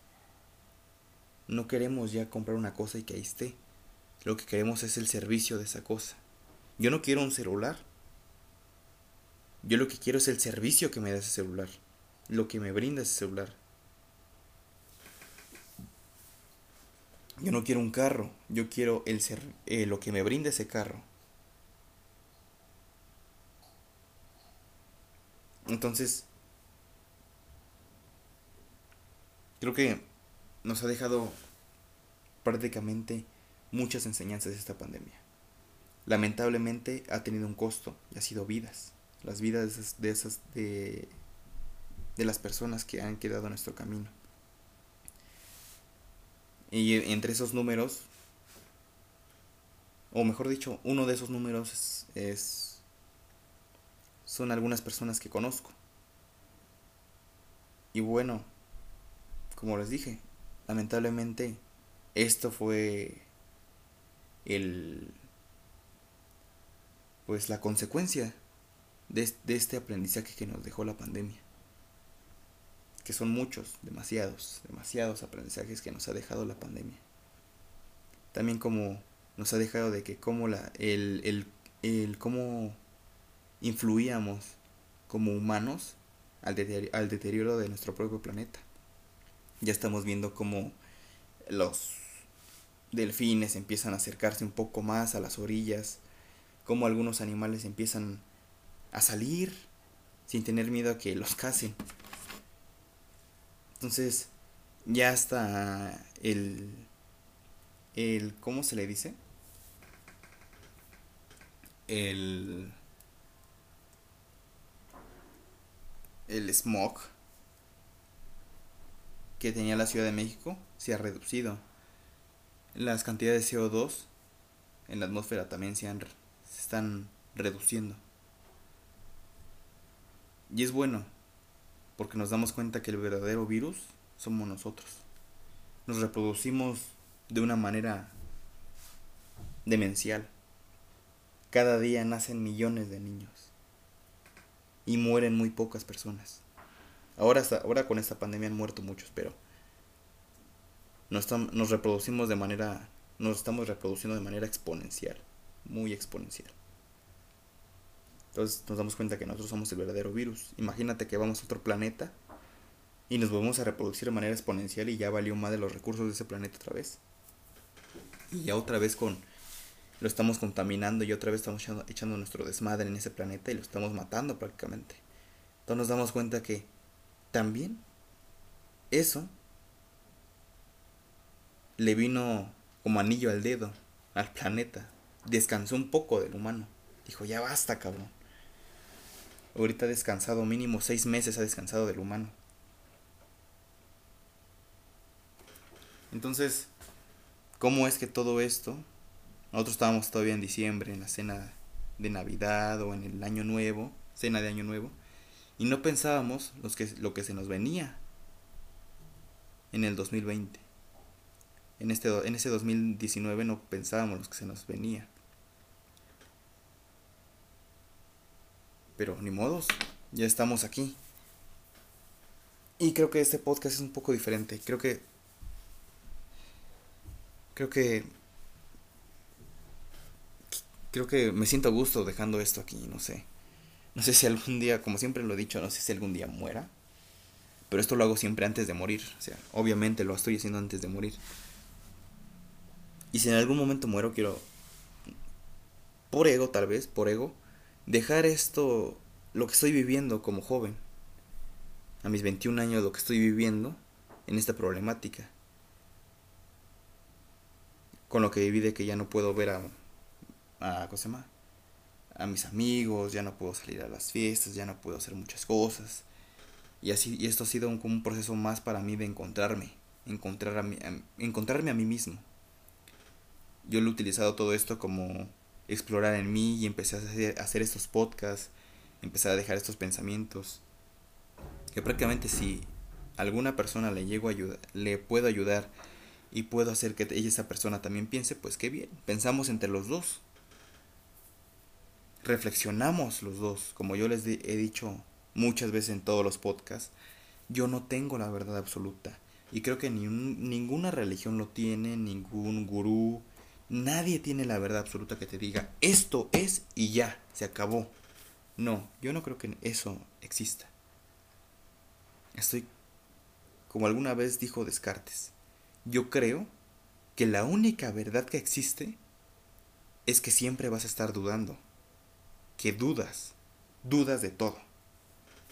No queremos ya comprar una cosa y que ahí esté. Lo que queremos es el servicio de esa cosa. Yo no quiero un celular. Yo lo que quiero es el servicio que me da ese celular. Lo que me brinda ese celular. Yo no quiero un carro, yo quiero el ser, eh, lo que me brinde ese carro. Entonces, creo que nos ha dejado prácticamente muchas enseñanzas de esta pandemia. Lamentablemente ha tenido un costo y ha sido vidas. Las vidas de esas, de, esas, de, de las personas que han quedado en nuestro camino. Y entre esos números, o mejor dicho, uno de esos números es, son algunas personas que conozco. Y bueno, como les dije, lamentablemente esto fue el pues la consecuencia de, de este aprendizaje que nos dejó la pandemia que son muchos, demasiados, demasiados aprendizajes que nos ha dejado la pandemia. También como nos ha dejado de que cómo la, el, el, el cómo influíamos como humanos al deterioro, al deterioro de nuestro propio planeta. Ya estamos viendo cómo los delfines empiezan a acercarse un poco más a las orillas, cómo algunos animales empiezan a salir sin tener miedo a que los casen. Entonces, ya está el, el, ¿cómo se le dice? El, el smog que tenía la Ciudad de México se ha reducido. Las cantidades de CO2 en la atmósfera también se, han, se están reduciendo. Y es bueno, porque nos damos cuenta que el verdadero virus somos nosotros. Nos reproducimos de una manera demencial. Cada día nacen millones de niños y mueren muy pocas personas. Ahora, ahora con esta pandemia han muerto muchos, pero nos, nos reproducimos de manera, nos estamos reproduciendo de manera exponencial, muy exponencial. Entonces nos damos cuenta que nosotros somos el verdadero virus. Imagínate que vamos a otro planeta y nos volvemos a reproducir de manera exponencial y ya valió más de los recursos de ese planeta otra vez. Y ya otra vez con lo estamos contaminando y otra vez estamos echando, echando nuestro desmadre en ese planeta y lo estamos matando prácticamente. Entonces nos damos cuenta que también eso le vino como anillo al dedo al planeta. Descansó un poco del humano. Dijo, ya basta, cabrón. Ahorita ha descansado, mínimo seis meses ha descansado del humano. Entonces, ¿cómo es que todo esto? Nosotros estábamos todavía en diciembre, en la cena de Navidad o en el Año Nuevo, cena de Año Nuevo, y no pensábamos los que, lo que se nos venía en el 2020. En, este, en ese 2019 no pensábamos lo que se nos venía. Pero ni modos, ya estamos aquí. Y creo que este podcast es un poco diferente. Creo que. Creo que. Creo que me siento a gusto dejando esto aquí, no sé. No sé si algún día, como siempre lo he dicho, no sé si algún día muera. Pero esto lo hago siempre antes de morir. O sea, obviamente lo estoy haciendo antes de morir. Y si en algún momento muero, quiero. Por ego, tal vez, por ego dejar esto, lo que estoy viviendo como joven, a mis 21 años, lo que estoy viviendo en esta problemática. Con lo que viví que ya no puedo ver a, a, ¿cómo a mis amigos, ya no puedo salir a las fiestas, ya no puedo hacer muchas cosas. Y así y esto ha sido un, un proceso más para mí de encontrarme, encontrar a encontrarme a mí mismo. Yo lo he utilizado todo esto como explorar en mí y empecé a hacer, estos podcasts, empecé a dejar estos pensamientos. Que prácticamente si alguna persona le llego a ayudar, le puedo ayudar y puedo hacer que ella, esa persona también piense, pues qué bien. Pensamos entre los dos. Reflexionamos los dos. Como yo les he dicho muchas veces en todos los podcasts, yo no tengo la verdad absoluta. Y creo que ni ninguna religión lo tiene, ningún gurú, Nadie tiene la verdad absoluta que te diga, esto es y ya, se acabó. No, yo no creo que eso exista. Estoy, como alguna vez dijo Descartes, yo creo que la única verdad que existe es que siempre vas a estar dudando. Que dudas, dudas de todo.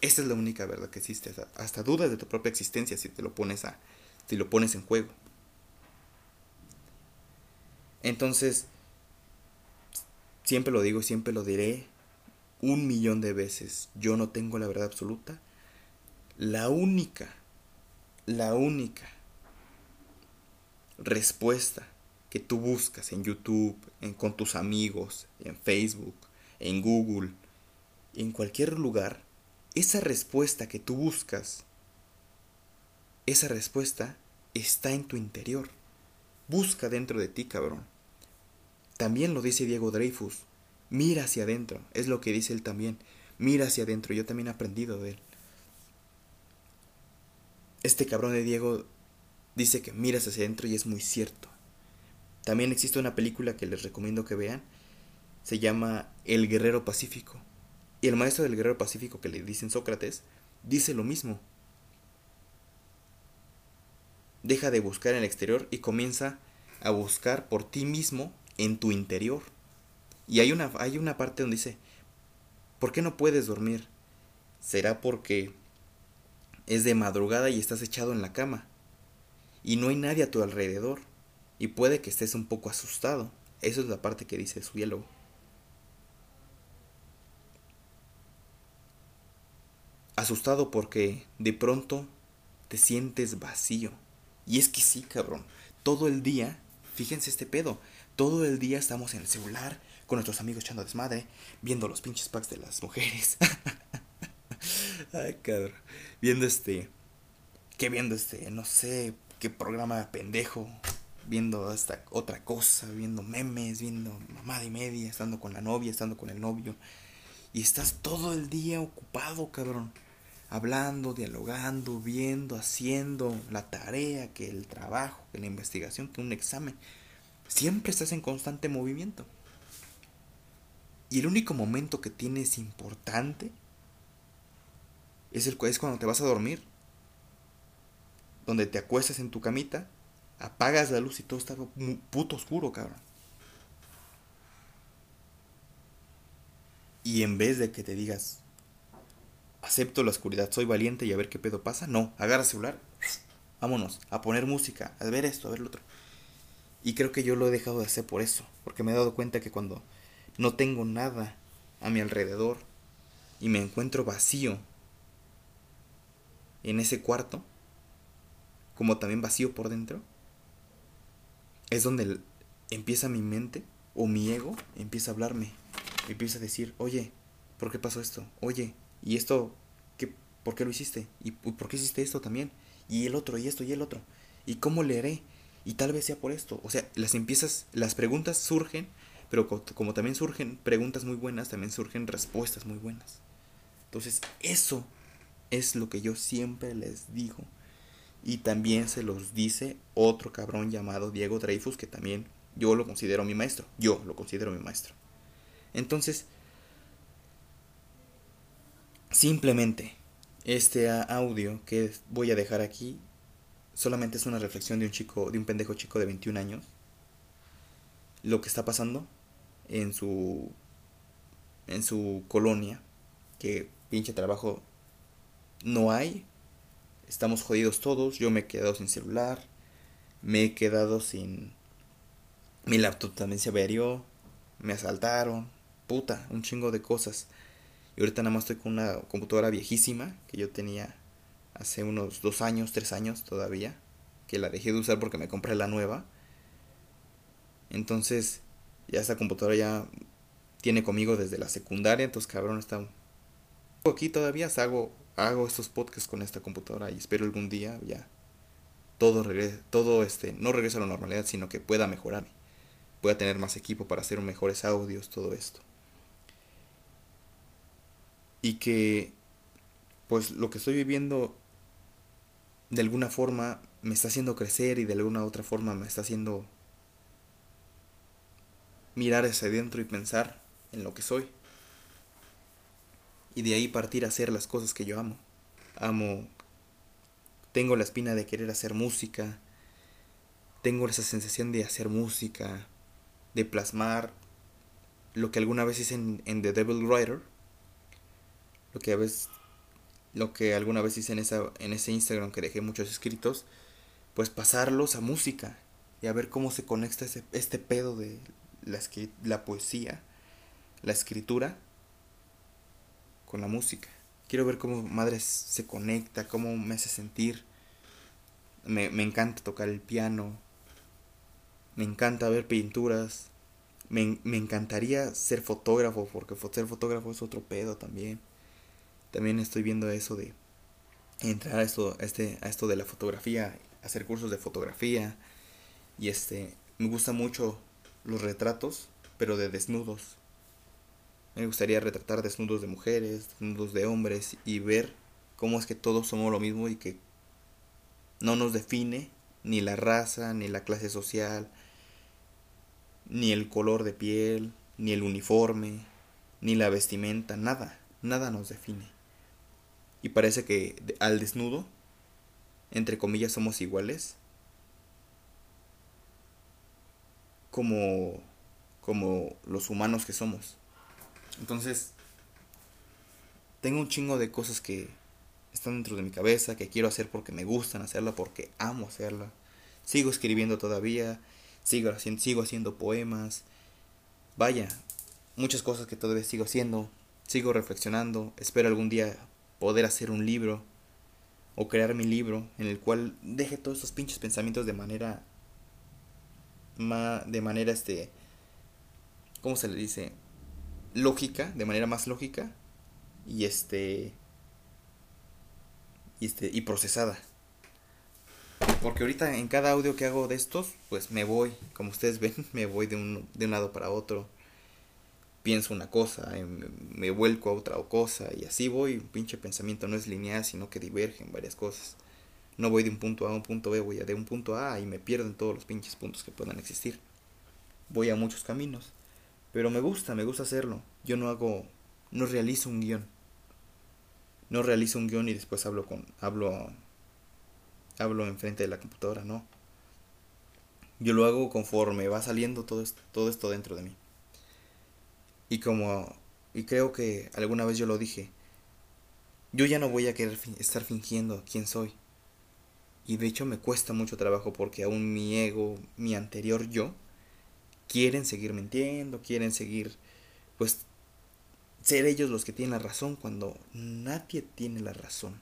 Esta es la única verdad que existe. Hasta, hasta dudas de tu propia existencia si te lo pones a. si lo pones en juego. Entonces, siempre lo digo y siempre lo diré un millón de veces. Yo no tengo la verdad absoluta. La única, la única respuesta que tú buscas en YouTube, en, con tus amigos, en Facebook, en Google, en cualquier lugar, esa respuesta que tú buscas, esa respuesta está en tu interior. Busca dentro de ti, cabrón. También lo dice Diego Dreyfus. Mira hacia adentro. Es lo que dice él también. Mira hacia adentro. Yo también he aprendido de él. Este cabrón de Diego dice que miras hacia adentro y es muy cierto. También existe una película que les recomiendo que vean. Se llama El Guerrero Pacífico. Y el maestro del Guerrero Pacífico que le dicen Sócrates dice lo mismo. Deja de buscar en el exterior y comienza a buscar por ti mismo en tu interior. Y hay una, hay una parte donde dice, ¿por qué no puedes dormir? ¿Será porque es de madrugada y estás echado en la cama? Y no hay nadie a tu alrededor y puede que estés un poco asustado. Eso es la parte que dice su diálogo. Asustado porque de pronto te sientes vacío. Y es que sí, cabrón. Todo el día, fíjense este pedo, todo el día estamos en el celular con nuestros amigos echando desmadre, viendo los pinches packs de las mujeres. [laughs] Ay, cabrón. Viendo este. Que viendo este, no sé, qué programa pendejo viendo esta otra cosa, viendo memes, viendo mamada y media, estando con la novia, estando con el novio. Y estás todo el día ocupado, cabrón. Hablando, dialogando, viendo, haciendo la tarea, que el trabajo, que la investigación, que un examen. Siempre estás en constante movimiento. Y el único momento que tienes importante es, el, es cuando te vas a dormir. Donde te acuestas en tu camita apagas la luz y todo está puto oscuro, cabrón. Y en vez de que te digas, acepto la oscuridad, soy valiente y a ver qué pedo pasa, no, agarra el celular, vámonos, a poner música, a ver esto, a ver lo otro. Y creo que yo lo he dejado de hacer por eso, porque me he dado cuenta que cuando no tengo nada a mi alrededor y me encuentro vacío en ese cuarto, como también vacío por dentro, es donde empieza mi mente o mi ego empieza a hablarme. Empieza a decir, oye, ¿por qué pasó esto? Oye, ¿y esto? ¿qué, ¿Por qué lo hiciste? ¿Y por qué hiciste esto también? Y el otro, y esto, y el otro. ¿Y cómo leeré? Y tal vez sea por esto. O sea, las empiezas, las preguntas surgen, pero como también surgen preguntas muy buenas, también surgen respuestas muy buenas. Entonces, eso es lo que yo siempre les digo y también se los dice otro cabrón llamado Diego Dreyfus, que también yo lo considero mi maestro. Yo lo considero mi maestro. Entonces, simplemente este audio que voy a dejar aquí solamente es una reflexión de un chico, de un pendejo chico de 21 años. Lo que está pasando en su en su colonia, que pinche trabajo no hay, estamos jodidos todos, yo me he quedado sin celular, me he quedado sin... Mi laptop también se averió, me asaltaron, puta, un chingo de cosas. Y ahorita nada más estoy con una computadora viejísima que yo tenía hace unos dos años, tres años todavía, que la dejé de usar porque me compré la nueva. Entonces, ya esta computadora ya tiene conmigo desde la secundaria, entonces cabrón está aquí todavía, hago hago estos podcasts con esta computadora y espero algún día ya todo regrese, todo este, no regrese a la normalidad, sino que pueda mejorar. Pueda tener más equipo para hacer mejores audios, todo esto. Y que pues lo que estoy viviendo de alguna forma me está haciendo crecer y de alguna otra forma me está haciendo mirar hacia adentro y pensar en lo que soy y de ahí partir a hacer las cosas que yo amo. Amo, tengo la espina de querer hacer música, tengo esa sensación de hacer música, de plasmar lo que alguna vez hice en, The Devil Rider, lo que a veces lo que alguna vez hice en, esa, en ese Instagram que dejé muchos escritos, pues pasarlos a música y a ver cómo se conecta ese, este pedo de la, la poesía, la escritura con la música. Quiero ver cómo Madres se conecta, cómo me hace sentir. Me, me encanta tocar el piano. Me encanta ver pinturas. Me, me encantaría ser fotógrafo, porque ser fotógrafo es otro pedo también. También estoy viendo eso de entrar a esto, a este, a esto de la fotografía, hacer cursos de fotografía. Y este, me gusta mucho los retratos, pero de desnudos. Me gustaría retratar desnudos de mujeres, desnudos de hombres y ver cómo es que todos somos lo mismo y que no nos define ni la raza, ni la clase social, ni el color de piel, ni el uniforme, ni la vestimenta, nada, nada nos define. Y parece que al desnudo, entre comillas, somos iguales. Como, como los humanos que somos. Entonces, tengo un chingo de cosas que están dentro de mi cabeza, que quiero hacer porque me gustan hacerla, porque amo hacerla. Sigo escribiendo todavía, sigo sigo haciendo poemas. Vaya, muchas cosas que todavía sigo haciendo. Sigo reflexionando. Espero algún día poder hacer un libro o crear mi libro en el cual deje todos esos pinches pensamientos de manera de manera este ¿cómo se le dice? lógica, de manera más lógica y este y este y procesada. Porque ahorita en cada audio que hago de estos, pues me voy, como ustedes [laughs] ven, me voy de un, de un lado para otro. Pienso una cosa, me, me vuelco a otra cosa y así voy. Un pinche pensamiento no es lineal, sino que diverge en varias cosas. No voy de un punto A a un punto B, voy de un punto A y me pierdo en todos los pinches puntos que puedan existir. Voy a muchos caminos. Pero me gusta, me gusta hacerlo. Yo no hago, no realizo un guion. No realizo un guion y después hablo con, hablo, hablo enfrente de la computadora, no. Yo lo hago conforme va saliendo todo esto, todo esto dentro de mí. Y como, y creo que alguna vez yo lo dije, yo ya no voy a querer estar fingiendo quién soy. Y de hecho me cuesta mucho trabajo porque aún mi ego, mi anterior yo, quieren seguir mintiendo, quieren seguir, pues, ser ellos los que tienen la razón cuando nadie tiene la razón.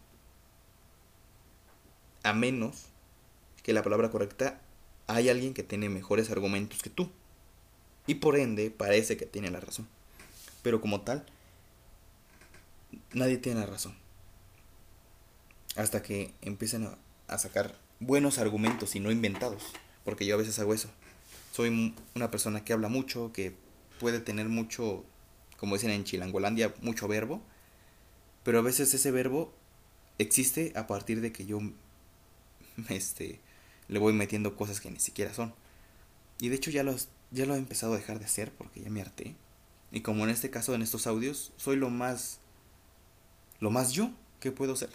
A menos que la palabra correcta hay alguien que tiene mejores argumentos que tú. Y por ende parece que tiene la razón. Pero como tal, nadie tiene la razón. Hasta que empiecen a, sacar buenos argumentos y no inventados. Porque yo a veces hago eso soy una persona que habla mucho, que puede tener mucho, como dicen en Chilangolandia, mucho verbo, pero a veces ese verbo existe a partir de que yo [laughs] este, le voy metiendo cosas que ni siquiera son. Y de hecho ya, los, ya lo he empezado a dejar de hacer porque ya me harté. Y como en este caso, en estos audios, soy lo más, lo más yo que puedo ser.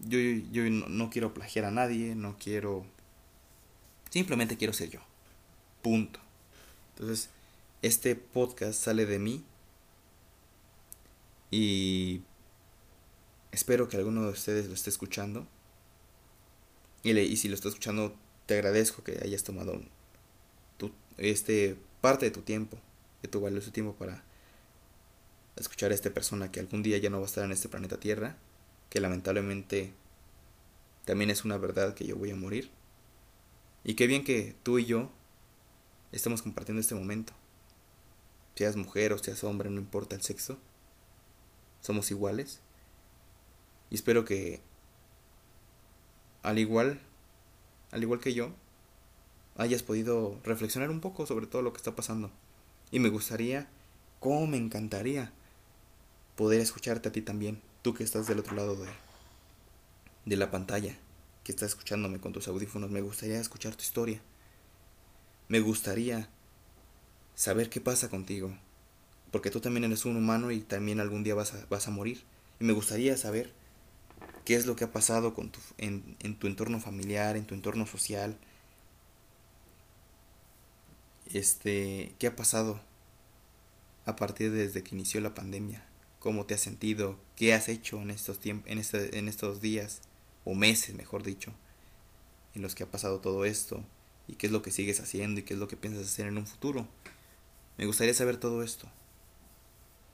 Yo, yo no quiero plagiar a nadie, no quiero Simplemente quiero ser yo. Punto. Entonces, este podcast sale de mí. Y espero que alguno de ustedes lo esté escuchando. Y, y si lo está escuchando, te agradezco que hayas tomado tu, este, parte de tu tiempo, de tu valioso tiempo para escuchar a esta persona que algún día ya no va a estar en este planeta Tierra, que lamentablemente también es una verdad que yo voy a morir. Y qué bien que tú y yo estemos compartiendo este momento. Seas mujer o seas hombre, no importa el sexo. Somos iguales. Y espero que al igual al igual que yo hayas podido reflexionar un poco sobre todo lo que está pasando. Y me gustaría, como me encantaría poder escucharte a ti también, tú que estás del otro lado de de la pantalla que estás escuchándome con tus audífonos, me gustaría escuchar tu historia. Me gustaría saber qué pasa contigo. Porque tú también eres un humano y también algún día vas a, vas a morir. Y me gustaría saber qué es lo que ha pasado con tu, en, en tu entorno familiar, en tu entorno social. Este, ¿qué ha pasado a partir desde que inició la pandemia? cómo te has sentido, qué has hecho en estos, en, este, en estos días, o meses, mejor dicho, en los que ha pasado todo esto, y qué es lo que sigues haciendo y qué es lo que piensas hacer en un futuro. Me gustaría saber todo esto,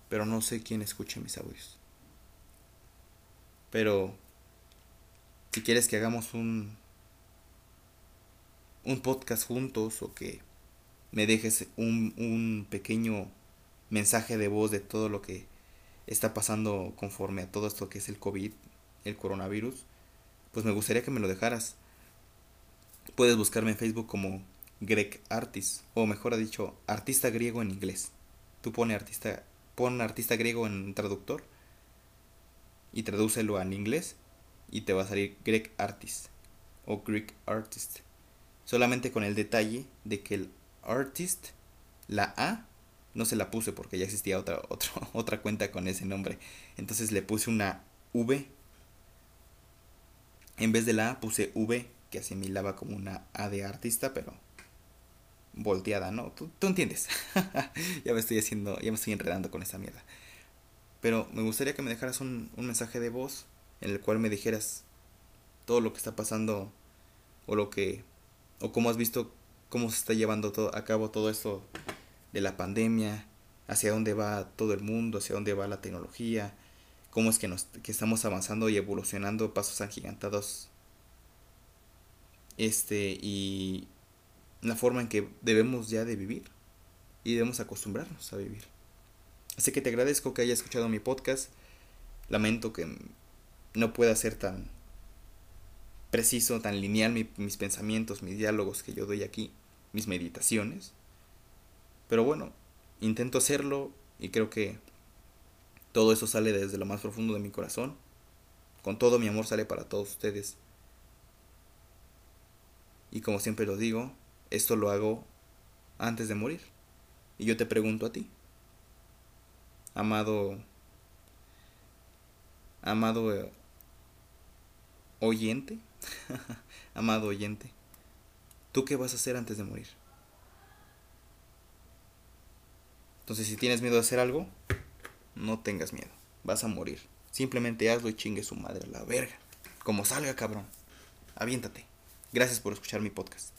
pero no sé quién escuche mis audios. Pero si quieres que hagamos un un podcast juntos o que me dejes un, un pequeño mensaje de voz de todo lo que está pasando conforme a todo esto que es el COVID, el coronavirus, pues me gustaría que me lo dejaras. Puedes buscarme en Facebook como Greg Artist, o mejor dicho, artista griego en inglés. Tú pone artista, pon artista griego en traductor y tradúcelo en inglés y te va a salir Greg Artist o Greek Artist. Solamente con el detalle de que el artist, la A, no se la puse porque ya existía otra, [laughs] otra, otra cuenta con ese nombre. Entonces le puse una V. En vez de la A puse V, que asimilaba como una A de artista, pero volteada, ¿no? Tú, entiendes. [laughs] ya me estoy haciendo, ya me estoy enredando con esa mierda. Pero me gustaría que me dejaras un, un mensaje de voz en el cual me dijeras todo lo que está pasando o lo que o cómo has visto cómo se está llevando todo, a cabo todo esto de la pandemia, hacia dónde va todo el mundo, hacia dónde va la tecnología, cómo es que, nos, que estamos avanzando y evolucionando pasos agigantados. Este, y la forma en que debemos ya de vivir y debemos acostumbrarnos a vivir. Así que te agradezco que hayas escuchado mi podcast. Lamento que no pueda ser tan preciso, tan lineal mis pensamientos, mis diálogos que yo doy aquí, mis meditaciones. Pero bueno, intento hacerlo y creo que todo eso sale desde lo más profundo de mi corazón. Con todo mi amor sale para todos ustedes. Y como siempre lo digo, esto lo hago antes de morir. Y yo te pregunto a ti, amado, amado eh, oyente, [laughs] amado oyente, ¿tú qué vas a hacer antes de morir? Entonces, si tienes miedo de hacer algo, no tengas miedo. Vas a morir. Simplemente hazlo y chingue su madre a la verga. Como salga, cabrón. Aviéntate. Gracias por escuchar mi podcast.